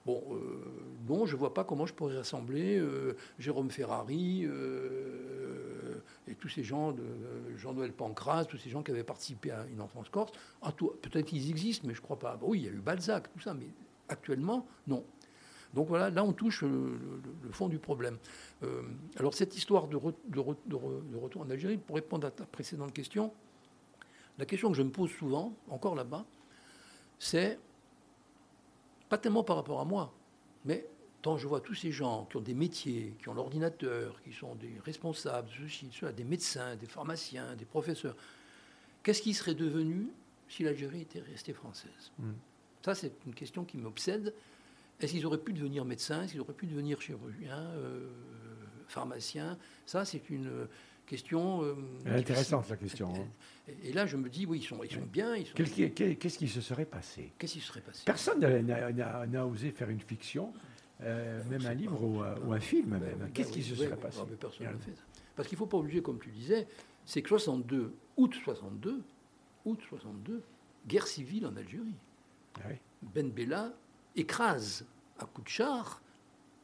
bon euh, non, je ne vois pas comment je pourrais rassembler euh, Jérôme Ferrari euh, et tous ces gens, de Jean-Noël Pancras, tous ces gens qui avaient participé à une enfance corse. Ah, Peut-être qu'ils existent, mais je ne crois pas. Oui, il y a eu Balzac, tout ça, mais actuellement, non. Donc voilà, là on touche le, fond du problème. Alors cette histoire de, re- de re- de re- de retour en Algérie, pour répondre à ta précédente question, la question que je me pose souvent, encore là-bas, c'est pas tellement par rapport à moi, mais quand je vois tous ces gens qui ont des métiers, qui ont l'ordinateur, qui sont des responsables, ceci, cela, des médecins, des pharmaciens, des professeurs, qu'est-ce qui serait devenu si l'Algérie était restée française? Ça, c'est une question qui m'obsède. Est-ce qu'ils auraient pu devenir médecins? Est-ce qu'ils auraient pu devenir chirurgiens, euh, pharmaciens? Ça, c'est une question. euh, intéressante la question. hein. Et, là, je me dis, oui, ils sont, ils sont bien. Ils sont... Qu'est-ce qui se serait passé? Qu'est-ce qui se serait passé? Personne n'a- osé faire une fiction, euh, même un livre ou, un- ou un film Ben, même. ben, Qu'est-ce qui se serait oui, passé? Ah, personne ne fait ça. Parce qu'il ne faut pas oublier, comme tu disais, c'est que 62, août 62, août 62, guerre civile en Algérie. Ah oui. Ben Bella écrase à coups de char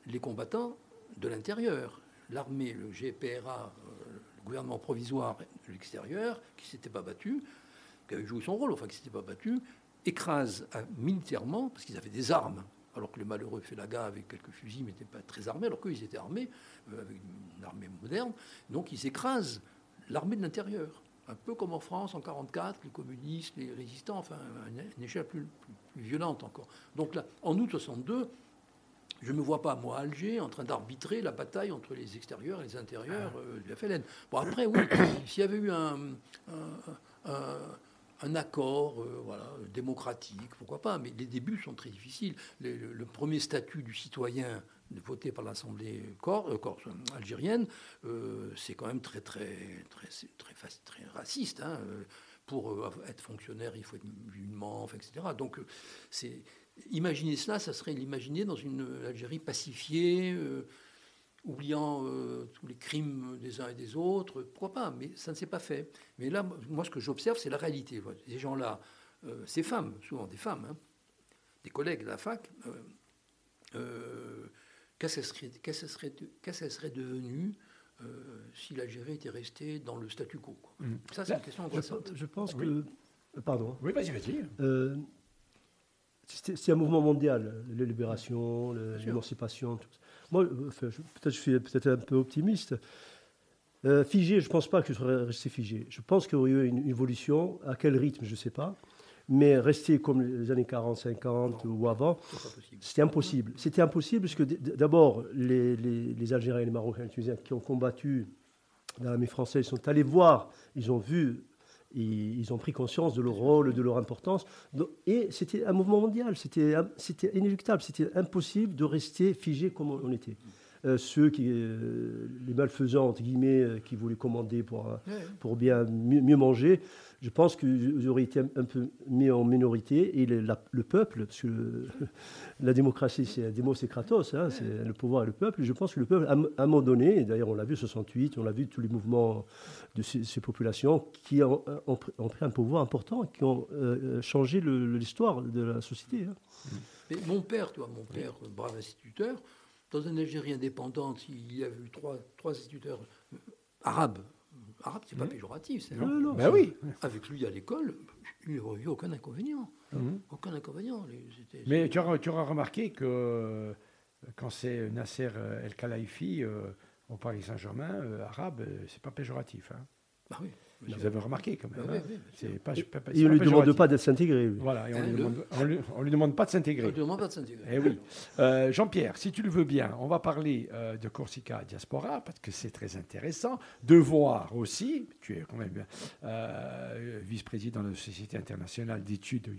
les combattants de l'intérieur. L'armée, le GPRA, gouvernement provisoire de l'extérieur, qui s'était pas battu, qui avait joué son rôle, enfin qui s'était pas battu, écrase euh, militairement, parce qu'ils avaient des armes, alors que le malheureux Félaga avec quelques fusils, n'était pas très armé, alors qu'eux, ils étaient armés, euh, avec une armée moderne. Donc ils écrasent l'armée de l'intérieur. Un peu comme en France en 1944, les communistes, les résistants, enfin, une, échelle plus- plus violente encore. Donc là, en août 62, je ne me vois pas, moi, à Alger, en train d'arbitrer la bataille entre les extérieurs et les intérieurs euh, du FLN. Bon, après, oui, s'il y avait eu un, un- un- un accord euh, voilà, démocratique, pourquoi pas, mais les débuts sont très difficiles. Le, le- le premier statut du citoyen voté par l'Assemblée euh, corse, algérienne, euh, c'est quand même très, très, très, très, très raciste. hein, Pour être fonctionnaire, il faut être musulman, enfin, etc. Donc, c'est imaginer cela, ça serait l'imaginer dans une Algérie pacifiée, euh, oubliant euh, tous les crimes des uns et des autres. Pourquoi pas? Mais ça ne s'est pas fait. Mais là, moi, ce que j'observe, c'est la réalité. Ces gens-là, euh, ces femmes, souvent des femmes, hein, des collègues de la fac, euh, euh, qu'est-ce qu'elle serait, euh, si l'Algérie était restée dans le statu quo quoi? Mhm. Ça, c'est une question Je, intéressante. je pense Oui. que. Pardon. Oui, vas-y, vas-y. C'est un mouvement mondial, la libération, l'émancipation. Moi, euh, enfin, peut-être je suis peut-être un peu optimiste. Euh, figé, je ne pense pas que je serais resté figé. Je pense qu'il y aurait eu une évolution. À quel rythme, je ne sais pas. Mais rester comme les années 40, 50 ou avant, c'était impossible. C'était impossible parce que d'abord, les, les- les Algériens et les Marocains et les Tunisiens qui ont combattu dans l'armée française sont allés voir, ils ont vu, ils, ont pris conscience de leur rôle, de leur importance. Et c'était un mouvement mondial, c'était inéluctable, c'était impossible de rester figé comme on était. Euh, ceux qui, euh, les malfaisants, entre guillemets, euh, qui voulaient commander pour, pour bien mieux, mieux manger, je pense qu'ils auraient été un, un peu mis en minorité. Et le, la- le peuple, parce que le- la démocratie, c'est Demos et Kratos, hein, c'est le pouvoir et le peuple. Je pense que le peuple, à, un- à un moment donné, d'ailleurs on l'a vu 68, on l'a vu tous les mouvements de ces, ces populations qui ont, ont pris- ont pris un pouvoir important, qui ont euh, changé l'histoire de la société. hein. Mais mon père, tu vois, mon père, brave instituteur, dans une Algérie indépendante, il y avait eu trois, trois instituteurs arabes. Arabe, c'est pas péjoratif. c'est- Non, non, Ben oui. Avec lui à l'école, il n'y aurait eu aucun inconvénient. Mhm. Aucun inconvénient. Les- Mais tu auras, tu auras remarqué que quand c'est Nasser euh, El Khelaifi euh, au Paris Saint-Germain, euh, arabe, euh, c'est pas péjoratif. Hein. Bah oui. Vous avez remarqué quand même. Ah oui, hein. oui, bien sûr. c'est pas, Et, on ne lui demande pas de s'intégrer. lui. Voilà, et on Hein, ne lui, demande- on lui- on lui demande pas de On s'intégrer. ne demande pas de s'intégrer. Eh oui. Euh, Jean-Pierre, si tu le veux bien, on va parler euh, de Corsica Diaspora parce que c'est très intéressant de voir aussi, tu es quand même euh, vice-président de la Société internationale d'études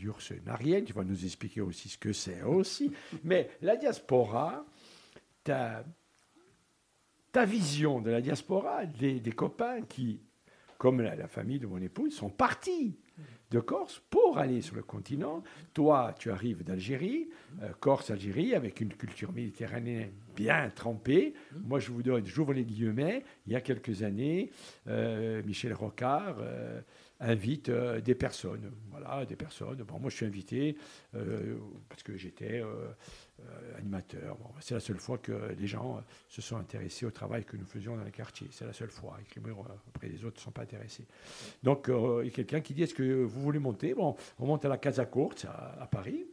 Nariel, tu vas nous expliquer aussi ce que c'est aussi. Mais la diaspora, ta, ta vision de la diaspora, des, des copains qui, comme la, famille de mon épouse, sont partis de Corse pour aller sur le continent. Toi, tu arrives d'Algérie, euh, Corse, Algérie, avec une culture méditerranéenne bien trempée. Moi, je vous donne, j'ouvre les guillemets, il y a quelques années, euh, Michel Rocard euh, invite des personnes. Voilà, des personnes. Bon, moi, je suis invité parce que j'étais euh, animateur. c'est la seule fois que les gens se sont intéressés au travail que nous faisions dans les quartiers. C'est la seule fois. Après, les autres ne sont pas intéressés. Donc, euh, il y a quelqu'un qui dit Est-ce que vous voulez monter? Bon, on monte à la Casa Courte à, Paris.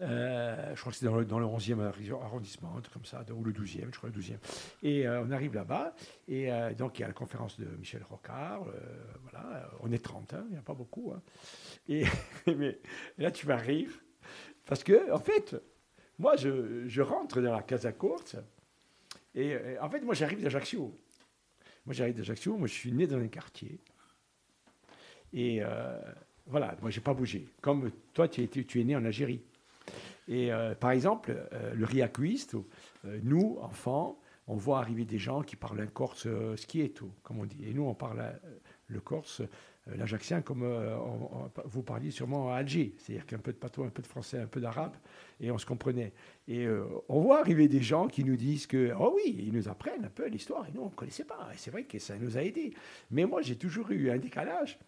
Euh, je crois que c'est dans le, dans le 11e arrondissement, un truc comme ça, ou le 12e, je crois le 12e. Et on arrive là-bas, et donc il y a la conférence de Michel Rocard, voilà, on est 30, hein, il n'y a pas beaucoup. Hein. Et, là, tu vas rire, parce que, en fait, moi, je, rentre dans la Casa Courte, et, en fait, moi, j'arrive d'Ajaccio. Moi, j'arrive d'Ajaccio, moi, je suis né dans un quartier. Et euh, voilà, moi, j'ai pas bougé. Comme toi, tu es né en Algérie. Et euh, par exemple, euh, le riacuiste, nous, enfants, on voit arriver des gens qui parlent un corse tout, comme on dit. Et nous, on parle le corse euh, l'Ajaxien, comme euh, vous parliez sûrement à Alger, c'est-à-dire qu'un peu de patois, un peu de français, un peu d'arabe, et on se comprenait. Et euh, on voit arriver des gens qui nous disent que, oh oui, ils nous apprennent un peu l'histoire, et nous, on ne connaissait pas. Et c'est vrai que ça nous a aidés. Mais moi, j'ai toujours eu un décalage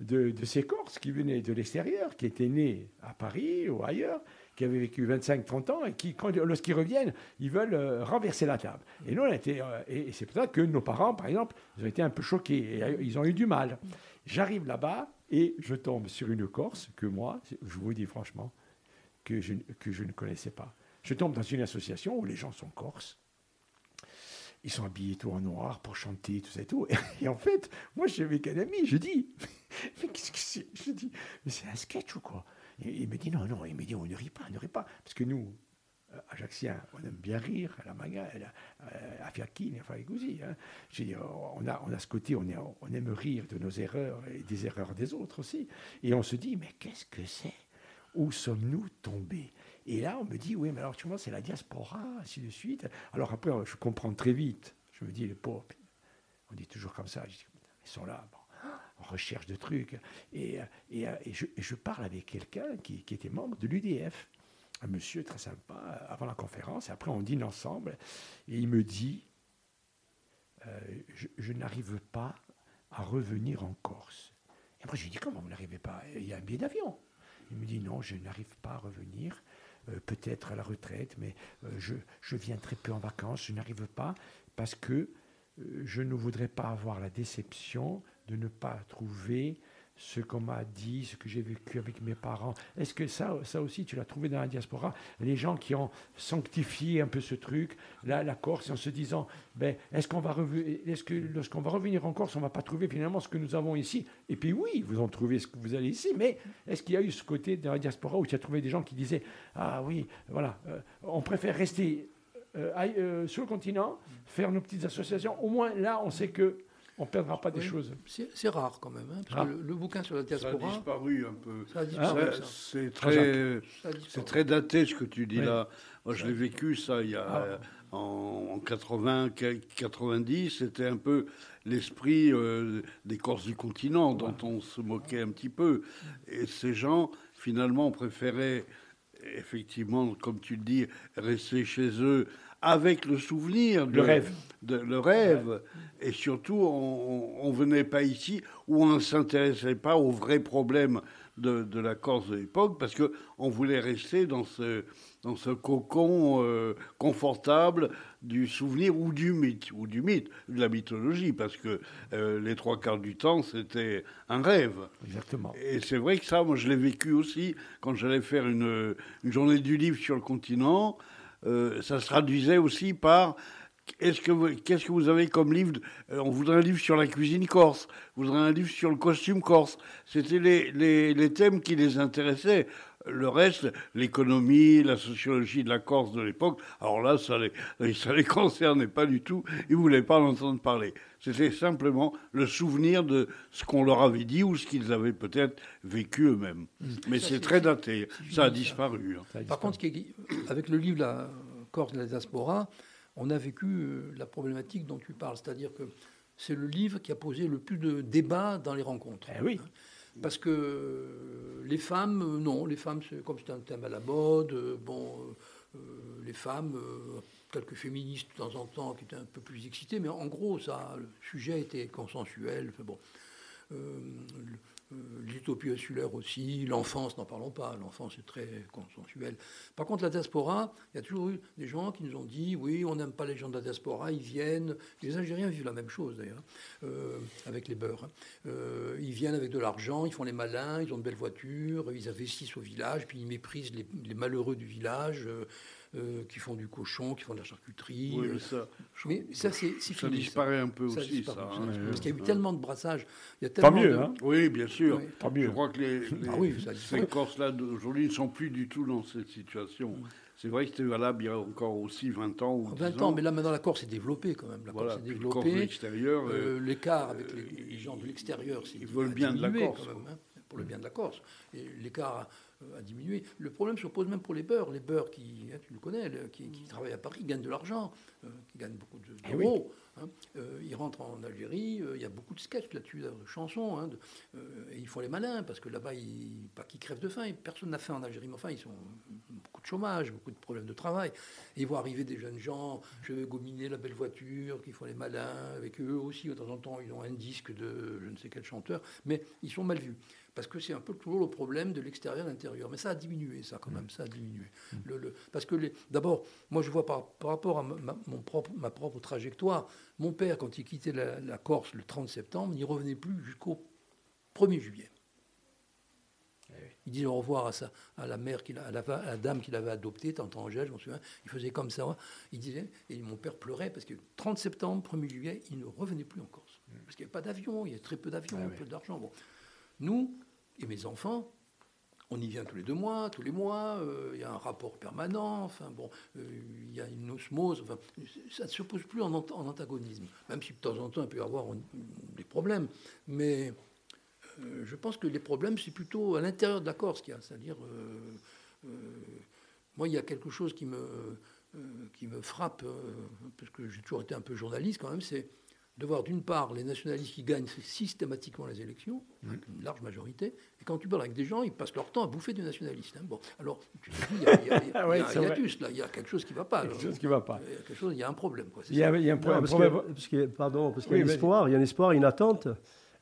de, de ces Corses qui venaient de l'extérieur, qui étaient nés à Paris ou ailleurs, qui avaient vécu 25-30 ans et qui, lorsqu'ils reviennent, ils veulent renverser la table. Et nous, on a été, et c'est pour ça que nos parents, par exemple, ils ont été un peu choqués, et ils ont eu du mal. J'arrive là-bas et je tombe sur une Corse que moi, je vous dis franchement, que je, ne connaissais pas. Je tombe dans une association où les gens sont corses. Ils sont habillés tout en noir pour chanter, tout ça et tout. Et, en fait, moi, je suis avec un ami, je dis, mais qu'est-ce que c'est? Je dis, mais c'est un sketch ou quoi? Il me dit, non, non, il me dit, on ne rit pas, on ne rit pas. Parce que nous, euh, Ajaxien, on aime bien rire, à la manga, à Fiakine, à Faigouzi. Hein. On, a, on a ce côté, on, aime rire de nos erreurs et des erreurs des autres aussi. Et on se dit, mais qu'est-ce que c'est? Où sommes-nous tombés? Et là, on me dit, oui, mais alors tu vois, c'est la diaspora, ainsi de suite. Alors après, je comprends très vite. Je me dis, les pauvres, on dit toujours comme ça. ils sont là, recherche de trucs. Et, et, je, parle avec quelqu'un qui, était membre de l'UDF un monsieur très sympa avant la conférence, et après on dîne ensemble, et il me dit, euh, je, n'arrive pas à revenir en Corse. Et moi je lui dis, comment vous n'arrivez pas? Il y a un billet d'avion. Il me dit, non, je n'arrive pas à revenir, euh, peut-être à la retraite, mais euh, je, je, viens très peu en vacances, je n'arrive pas parce que je ne voudrais pas avoir la déception de ne pas trouver ce qu'on m'a dit, ce que j'ai vécu avec mes parents. Est-ce que ça, ça aussi, tu l'as trouvé dans la diaspora? Les gens qui ont sanctifié un peu ce truc, là, la Corse, en se disant, ben, est-ce qu'on va est-ce que va revenir en Corse, on va pas trouver finalement ce que nous avons ici? Et puis oui, vous en trouvez ce que vous allez ici, mais est-ce qu'il y a eu ce côté dans la diaspora où tu as trouvé des gens qui disaient, ah oui, voilà, euh, on préfère rester euh, euh, sur le continent, faire nos petites associations. Au moins là, on sait que on ne perdra pas des choses. C'est rare quand même, hein, parce que le, bouquin sur la diaspora... Ça a disparu un peu. Ça a disparu, C'est très, très daté ce que tu dis là. Moi, je l'ai vécu, ça, il y a... Ah. En, 80, 90, c'était un peu l'esprit euh, des Corses du continent dont on se moquait un petit peu. Et ces gens, finalement, préféraient effectivement, comme tu le dis, rester chez eux avec le souvenir, le rêve, de, le rêve, et surtout on, ne venait pas ici où on ne s'intéressait pas aux vrais problèmes de, la Corse de l'époque parce que on voulait rester dans ce dans ce cocon euh, confortable du souvenir ou du mythe ou du mythe de la mythologie parce que euh, les trois quarts du temps c'était un rêve. Exactement. Et c'est vrai que ça, moi je l'ai vécu aussi quand j'allais faire une, une journée du livre sur le continent. Euh, ça se traduisait aussi par est-ce que qu'est-ce que vous avez comme livre euh, On voudrait un livre sur la cuisine corse, on voudrait un livre sur le costume corse. C'était les, les, les, thèmes qui les intéressaient. Le reste, l'économie, la sociologie de la Corse de l'époque, alors là, ça les, ça les concernait pas du tout. Ils voulaient pas en entendre parler. C'était simplement le souvenir de ce qu'on leur avait dit ou ce qu'ils avaient peut-être vécu eux-mêmes. Mmh. Mais c'est très daté. Ça a disparu. Hein. Par contre, avec le livre La Corse de la diaspora, on a vécu euh, la problématique dont tu parles, c'est-à-dire que c'est le livre qui a posé le plus de débats dans les rencontres. Eh oui. Parce que euh, les femmes, euh, non, les femmes, c'est comme c'est un thème à la mode, bon, euh, les femmes, euh, quelques féministes de temps en temps qui étaient un peu plus excitées, mais en gros, ça, le sujet était consensuel. Bon. Euh, L'utopie insulaire aussi, l'enfance, n'en parlons pas, l'enfance est très consensuel. Par contre, la diaspora, il y a toujours eu des gens qui nous ont dit oui, on n'aime pas les gens de la diaspora, ils viennent. Les Algériens vivent la même chose d'ailleurs, euh, avec les beurs. hein. Euh, ils viennent avec de l'argent, ils font les malins, ils ont de belles voitures, ils investissent au village, puis ils méprisent les, malheureux du village. euh, euh, qui font du cochon, qui font de la charcuterie. Oui, euh, mais ça, je- mais ça, c'est c'est ça fini, disparaît un peu Ça aussi, ça. ça hein. Parce qu'il y a eu Ouais. tellement de brassage. Il y a Tant mieux, de- hein Oui, bien sûr. Oui. Tant Je mieux. crois que les, les- Ah oui, ça ces Corses-là d'aujourd'hui ne sont plus du tout dans cette situation. C'est vrai que c'était valable il y a encore aussi 20 ans ou 10 20 ans, mais là maintenant la Corse est développée quand même. La voilà, Corse est développée. l'extérieur. euh, Euh, L'écart avec les, les gens de l'extérieur, c'est Ils veulent bien de la Corse, quand même, hein, pour le bien de la Corse. Et l'écart a, a diminué. Le problème se pose même pour les beurs. Les beurs qui, hein, tu le connais, le- qui, qui travaillent à Paris, gagnent de l'argent, euh, qui gagnent beaucoup de- Eh oui. d'euros. hein. Euh, ils rentrent en Algérie, euh, il y a beaucoup de sketchs là-dessus, de chansons, hein, de- euh, et ils font les malins parce que là-bas, ils, pas qu'ils crèvent de faim, personne n'a faim en Algérie, mais enfin, ils sont beaucoup de chômage, beaucoup de problèmes de travail. Et ils voient arriver des jeunes gens, je vais gominer la belle voiture, qui font les malins, avec eux aussi, de temps en temps, ils ont un disque de je ne sais quel chanteur, mais ils sont mal vus. Parce que c'est un peu toujours le problème de l'extérieur à l'intérieur. Mais ça a diminué, ça, quand même, ça a diminué. Le- le- parce que, les- d'abord, moi, je vois par, par rapport à ma, mon propre, ma propre trajectoire, mon père, quand il quittait la, la Corse le 30 septembre, il n'y revenait plus jusqu'au 1er juillet. Il disait au revoir à, sa, à la mère, qu'il a- à la, à la dame qu'il avait adoptée, tante Angèle, je m'en souviens. Il faisait comme ça. Il disait, et mon père pleurait parce que 30 septembre, 1er juillet, il ne revenait plus en Corse. Parce qu'il n'y avait pas d'avion, il y avait très peu d'avions, Ah oui. peu d'argent. Bon. Nous et mes enfants, on y vient tous les deux mois, tous les mois, euh, il y a un rapport permanent, enfin bon, euh, il y a une osmose, enfin, ça ne se pose plus en, ant- en antagonisme, même si de temps en temps il peut y avoir des problèmes. Mais euh, je pense que les problèmes, c'est plutôt à l'intérieur de la Corse qu'il y a, c'est-à-dire, moi, il y a quelque chose qui me, qui me frappe, parce que j'ai toujours été un peu journaliste quand même, c'est de voir d'une part les nationalistes qui gagnent systématiquement les élections, avec une large majorité, et quand tu parles avec des gens, ils passent leur temps à bouffer du nationaliste. hein. Bon, alors tu te dis, il y a, il y a- il y a- Ouais, il y a c'est un vrai. hiatus, là, il y a quelque chose qui ne va pas. Quelque là. chose qui ne va pas. Il y a quelque chose, il y a un problème. Quoi, c'est Il y a, il y a un, Non, parce problème. que- parce que- pardon, parce qu'il Oui, y a un espoir, il y a un espoir, une attente.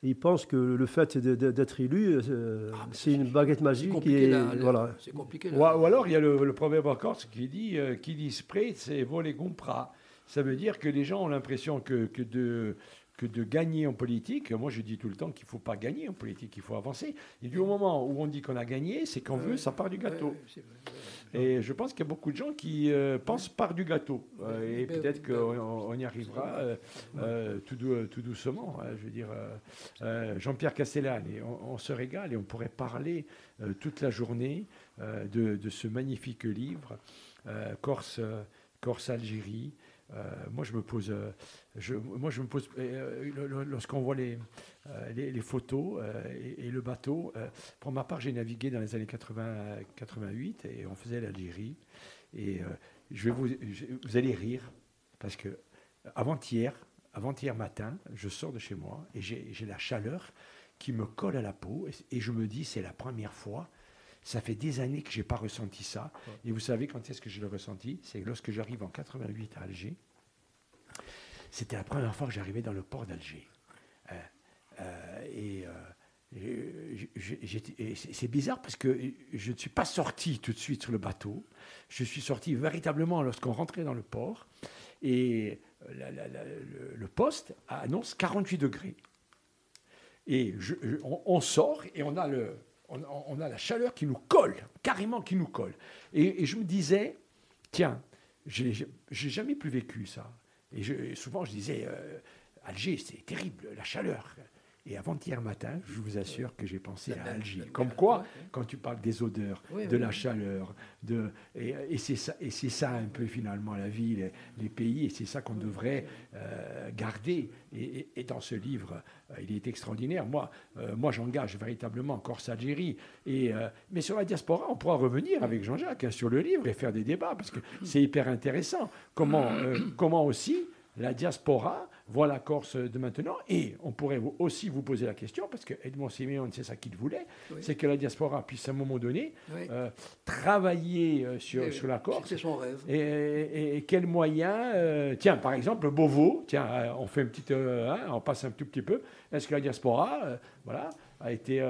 Et ils pensent que le fait d'être élu, euh, Ah, c'est c'est- une baguette C'est magique. qui compliqué, est, là, voilà. C'est compliqué. Ou, là. ou alors il y a le, le proverbe en Corse qui dit euh, qui dit spray, c'est voler compra. Ça veut dire que les gens ont l'impression que, que de que de gagner en politique. Moi, je dis tout le temps qu'il ne faut pas gagner en politique, il faut avancer. Et du moment où on dit qu'on a gagné, c'est qu'on veut, ça part du gâteau. Et je pense qu'il y a beaucoup de gens qui euh, pensent par du gâteau. Euh, et peut-être qu'on on y arrivera euh, tout, dou- tout doucement. hein. je veux dire, euh, euh, Jean-Pierre Castellane, et on, on se régale et on pourrait parler toute la journée de, de ce magnifique livre, Corse, Corse Algérie. Euh, moi, je me pose, euh, moi, je me pose, euh, lorsqu'on voit les, euh, photos euh, et, le bateau. euh, pour ma part, j'ai navigué dans les années 80, 88 et on faisait l'Algérie. Et euh, je vais vous, vous allez rire parce que avant-hier, avant-hier matin, je sors de chez moi et j'ai la chaleur qui me colle à la peau et je me dis c'est la première fois. Ça fait des années que j'ai pas ressenti ça. Et vous savez quand est-ce que je l'ai ressenti? C'est lorsque j'arrive en 88 à Alger. C'était la première fois que j'arrivais dans le port d'Alger. Euh, euh, et euh, c'est c'est bizarre parce que je ne suis pas sorti tout de suite sur le bateau. Je suis sorti véritablement lorsqu'on rentrait dans le port. Et la- la- la- le, le poste annonce 48 degrés. Et je- je- on, on sort et on a, le, on, a la chaleur qui nous colle, carrément qui nous colle. Et, je me disais, tiens, j'ai jamais plus vécu ça. Et souvent je disais, euh, Alger, c'est terrible, la chaleur. Et avant-hier matin, je vous assure que j'ai pensé La à Alger. Comme quoi, quand tu parles des odeurs, Oui, de oui, la oui. chaleur, de, et, et c'est ça, et c'est ça un peu finalement la vie, les, les pays, et c'est ça qu'on devrait euh, garder. Et, et- et dans ce livre, euh, il est extraordinaire. Moi, euh, moi j'engage véritablement Corse-Algérie. Et, mais sur la diaspora, on pourra revenir avec Jean-Jacques hein, sur le livre et faire des débats, parce que c'est hyper intéressant. Comment, comment aussi la diaspora voit la Corse de maintenant. Et on pourrait aussi vous poser la question, parce que Edmond Siméon, c'est ça qu'il voulait, c'est que la diaspora puisse à un moment donné euh, travailler euh, sur, sur, la Corse. C'est son rêve. Et, quels moyens Tiens, par exemple, Beauvau, tiens, on fait une petite, hein, on passe un tout petit peu. Est-ce que la diaspora, voilà, a été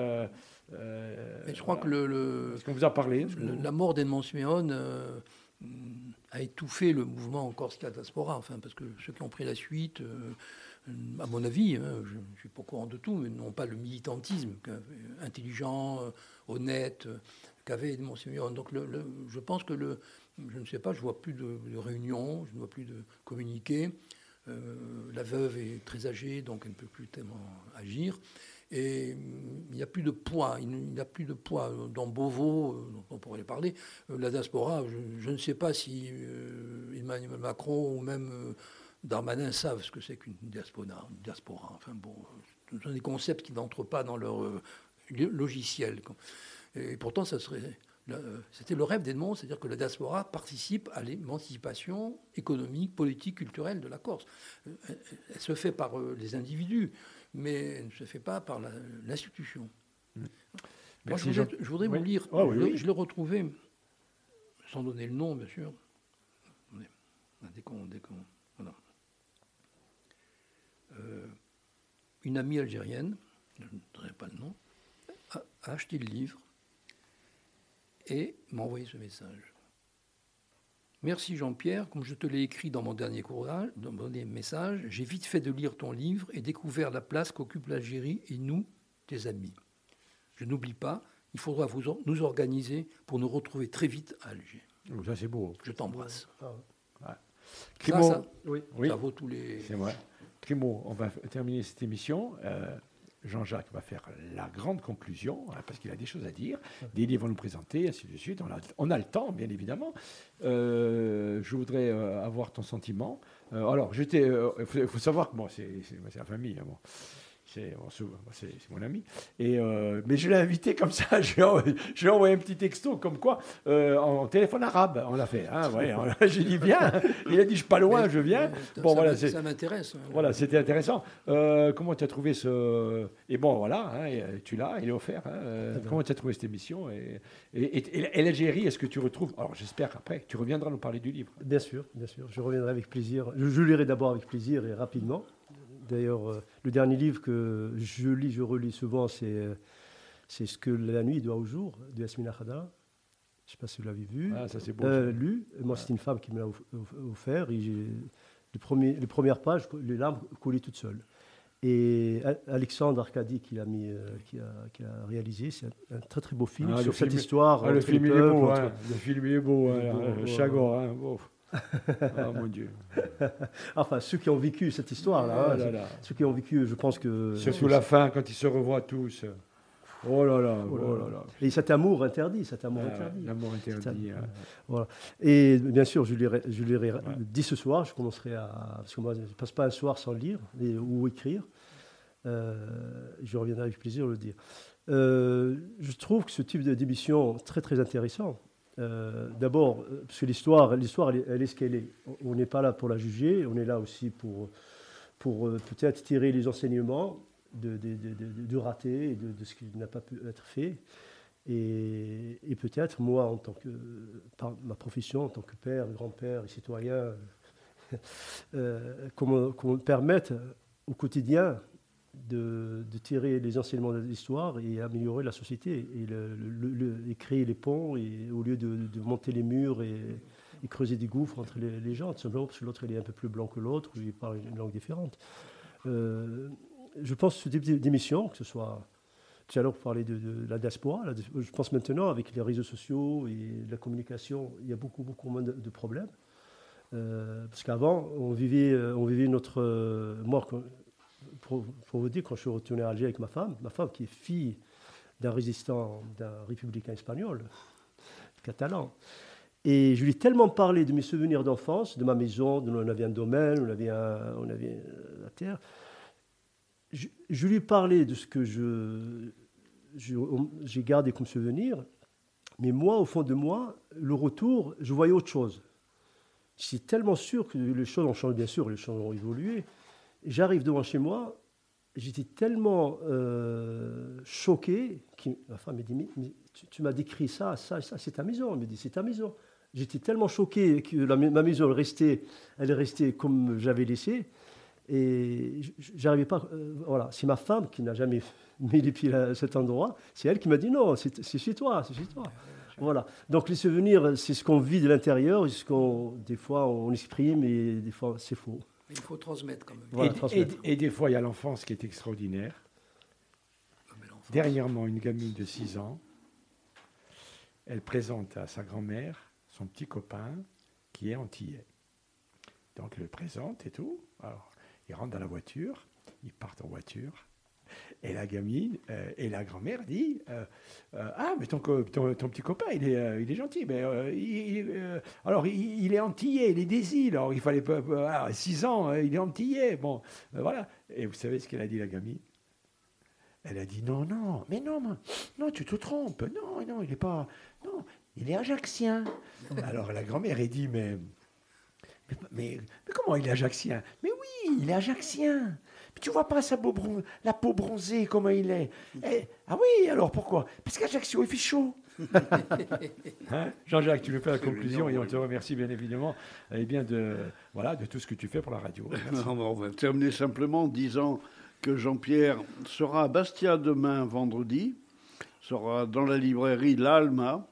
je crois que le, Est-ce qu'on vous a parlé La mort d'Edmond Siméon a étouffé le mouvement en Corse diaspora, enfin, parce que ceux qui ont pris la suite, euh, à mon avis, hein, je ne suis pas au courant de tout, mais n'ont pas le militantisme intelligent, euh, honnête, euh, qu'avait Siméon. Donc je pense que le, je ne sais pas, je vois plus de, réunions, je ne vois plus de communiqués. la veuve est très âgée, donc elle ne peut plus tellement agir. Et il n'y a plus de poids, il n'y a plus de poids. Dans Beauvau, euh, on pourrait parler, euh, la diaspora, je, ne sais pas si euh, Emmanuel Macron ou même Darmanin savent ce que c'est qu'une diaspora, diaspora. Enfin bon, ce sont des concepts qui n'entrent pas dans leur logiciel. Et pourtant, ça serait c'était le rêve d'Edmond, c'est-à-dire que la diaspora participe à l'émancipation économique, politique, culturelle de la Corse. Elle se fait par les individus mais elle ne se fait pas par l'institution. Mm. Moi, je voudrais, vous lire, ah je, l'ai retrouvé, sans donner le nom, bien sûr. Euh, une amie algérienne, je ne dirai pas le nom, a, acheté le livre et m'a envoyé ce message. Merci Jean-Pierre, comme je te l'ai écrit dans mon dernier courage, dans mon dernier message, j'ai vite fait de lire ton livre et découvert la place qu'occupe l'Algérie et nous, tes amis. Je n'oublie pas, il faudra vous nous organiser pour nous retrouver très vite à Alger. Oh, ça c'est beau. Je t'embrasse. Ah, ça, oui. ça vaut tous les. C'est vrai. Crimo, on va terminer cette émission. Euh, Jean-Jacques va faire la grande conclusion, hein, parce qu'il a des choses à dire, des livres vont nous présenter, ainsi de suite. On a, le temps, bien évidemment. Euh, je voudrais euh, avoir ton sentiment. Euh, alors, il faut, savoir que moi, c'est la famille. Hein, c'est mon ami. Et, euh, mais je l'ai invité comme ça, je lui ai envoyé un petit texto comme quoi, euh, en téléphone arabe, on l'a fait. Hein, ouais, J'ai dit bien. Il a dit je suis pas loin, je viens. bon, ça voilà, ça m'intéresse. Hein. Voilà, c'était intéressant. Euh, comment tu as trouvé ce. Et bon, voilà, hein, tu l'as, il est offert. Hein, comment tu as trouvé cette émission Et, et, l'Algérie, est-ce que tu retrouves. Alors j'espère qu'après, tu reviendras nous parler du livre. Bien sûr, bien sûr. Je reviendrai avec plaisir. Je, je lirai d'abord avec plaisir et rapidement. D'ailleurs, euh, le dernier livre que je lis, je relis souvent, c'est, euh, c'est Ce que la nuit doit au jour de Yasmina Khadra. Je ne sais pas si vous l'avez vu. Ah, ça c'est beau. Euh, lu. Moi, c'est une femme qui me l'a offert. Et les, premiers, les premières pages, les larmes coulaient toutes seules. Et Alexandre Arcadi qui l'a mis, qui, a, qui, a, réalisé, c'est un, très très beau film ah, sur cette histoire. Ah, le, film est beau, hein. le film est beau. Chagor, hein. Oh mon Dieu. enfin, ceux qui ont vécu cette histoire-là, hein, oh ceux qui ont vécu, je pense que. Surtout la fin, quand ils se revoient tous. Oh là là, oh là, là. Et cet amour interdit, cet amour ah, interdit. L'amour interdit. Hein. Voilà. Et bien sûr, je lirai, je lirai dit ce soir, je commencerai à. Parce que moi, je ne passe pas un soir sans lire ou écrire. Euh, je reviendrai avec plaisir le dire. Euh, je trouve que ce type d'émission très très intéressant euh, d'abord, euh, parce que l'histoire, l'histoire elle, est ce qu'elle est. On n'est pas là pour la juger, on est là aussi pour, pour euh, peut-être tirer les enseignements de, du raté et de, ce qui n'a pas pu être fait. Et, peut-être, moi, en tant que, par ma profession, en tant que père, grand-père et citoyen, qu'on me permette au quotidien de, tirer les enseignements de l'histoire et améliorer la société et, créer les ponts au lieu de, monter les murs et, creuser des gouffres entre les, gens, tout simplement parce que l'autre est un peu plus blanc que l'autre ou il parle une langue différente. Euh, je pense que ce type d'émission, que ce soit tout à l'heure parler de, la diaspora, je pense maintenant avec les réseaux sociaux et la communication, il y a beaucoup, beaucoup moins de, problèmes. Euh, parce qu'avant, on vivait, on vivait notre. Euh, pour, vous dire, quand je suis retourné à Alger avec ma femme, ma femme qui est fille d'un résistant, d'un républicain espagnol, catalan, et je lui ai tellement parlé de mes souvenirs d'enfance, de ma maison, de, on avait un domaine, on avait, on avait la terre. Je, lui ai parlé de ce que je, j'ai gardé comme souvenir, mais moi, au fond de moi, le retour, je voyais autre chose. Je suis tellement sûr que les choses ont changé, bien sûr, les choses ont évolué, J'arrive devant chez moi, j'étais tellement euh, choqué, que ma femme me dit, mais, tu, m'as décrit ça, ça, ça, c'est ta maison. Elle me dit, c'est ta maison. J'étais tellement choqué que ma maison elle restait, elle est restée comme j'avais laissé. Et j'arrivais pas. Euh, voilà, c'est ma femme qui n'a jamais mis les pieds à cet endroit. C'est elle qui m'a dit non, c'est chez toi, c'est chez toi. Voilà. Donc les souvenirs, c'est ce qu'on vit de l'intérieur, ce qu'on, des fois on exprime et des fois c'est faux. Il faut transmettre quand même. et, des fois, il y a l'enfance qui est extraordinaire. Dernièrement, une gamine de 6 ans, elle présente à sa grand-mère son petit copain qui est antillais. Donc, elle le présente et tout. Alors, il rentre dans la voiture, ils partent en voiture. Et la gamine euh, et la grand-mère dit euh, euh, Ah, mais ton, ton, petit copain, il est, il est gentil. Mais, alors, il, est antillais, il est des îles. Alors, il fallait pas. 6 ans, il est antillais. Bon, voilà. Et vous savez ce qu'elle a dit, la gamine? Elle a dit Non, non, mais non, non, tu te trompes. Non, non, il n'est pas. Non, il est ajaxien. alors, la grand-mère, elle dit Mais. Mais, mais, comment il est ajaxien? Mais oui, il est ajaxien. Tu vois pas sa la peau bronzée, comment il est eh, Ah oui, alors pourquoi? Parce qu'Ajaccio, il fait chaud. Hein? Jean-Jacques, tu nous fais la conclusion et on te remercie bien évidemment eh bien de, voilà, de tout ce que tu fais pour la radio. on va terminer simplement en disant que Jean-Pierre sera à Bastia demain vendredi, sera dans la librairie L'Alma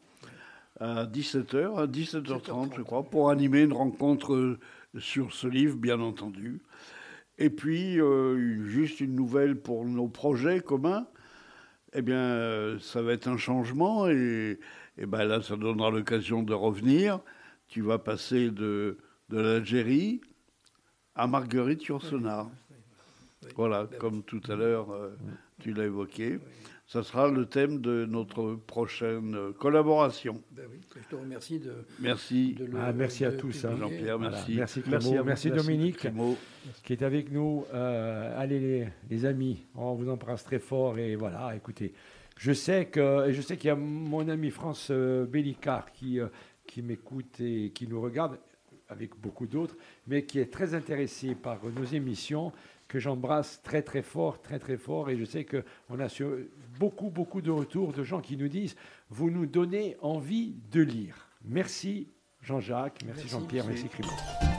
à 17h, à 17h30 je crois, pour animer une rencontre sur ce livre bien entendu. Et puis, euh, juste une nouvelle pour nos projets communs. Eh bien, euh, ça va être un changement et, et ben là, ça donnera l'occasion de revenir. Tu vas passer de, de l'Algérie à Marguerite Yourcenar. Voilà, comme tout à l'heure, euh, tu l'as évoqué ça sera le thème de notre prochaine collaboration. Ben oui, je te remercie de. Merci. Ah, merci à tous, hein. Jean-Pierre. Merci. Merci, merci, merci, Dominique, qui est avec nous. Euh, allez, les, amis, on vous embrasse très fort et voilà, écoutez. Je sais que, je sais qu'il y a mon ami France euh, Bellicard qui, euh, qui m'écoute et qui nous regarde avec beaucoup d'autres, mais qui est très intéressé par nos émissions que j'embrasse très très fort, très très fort, et je sais qu'on a beaucoup beaucoup de retours de gens qui nous disent vous nous donnez envie de lire. Merci Jean-Jacques, merci, Jean-Pierre, merci, merci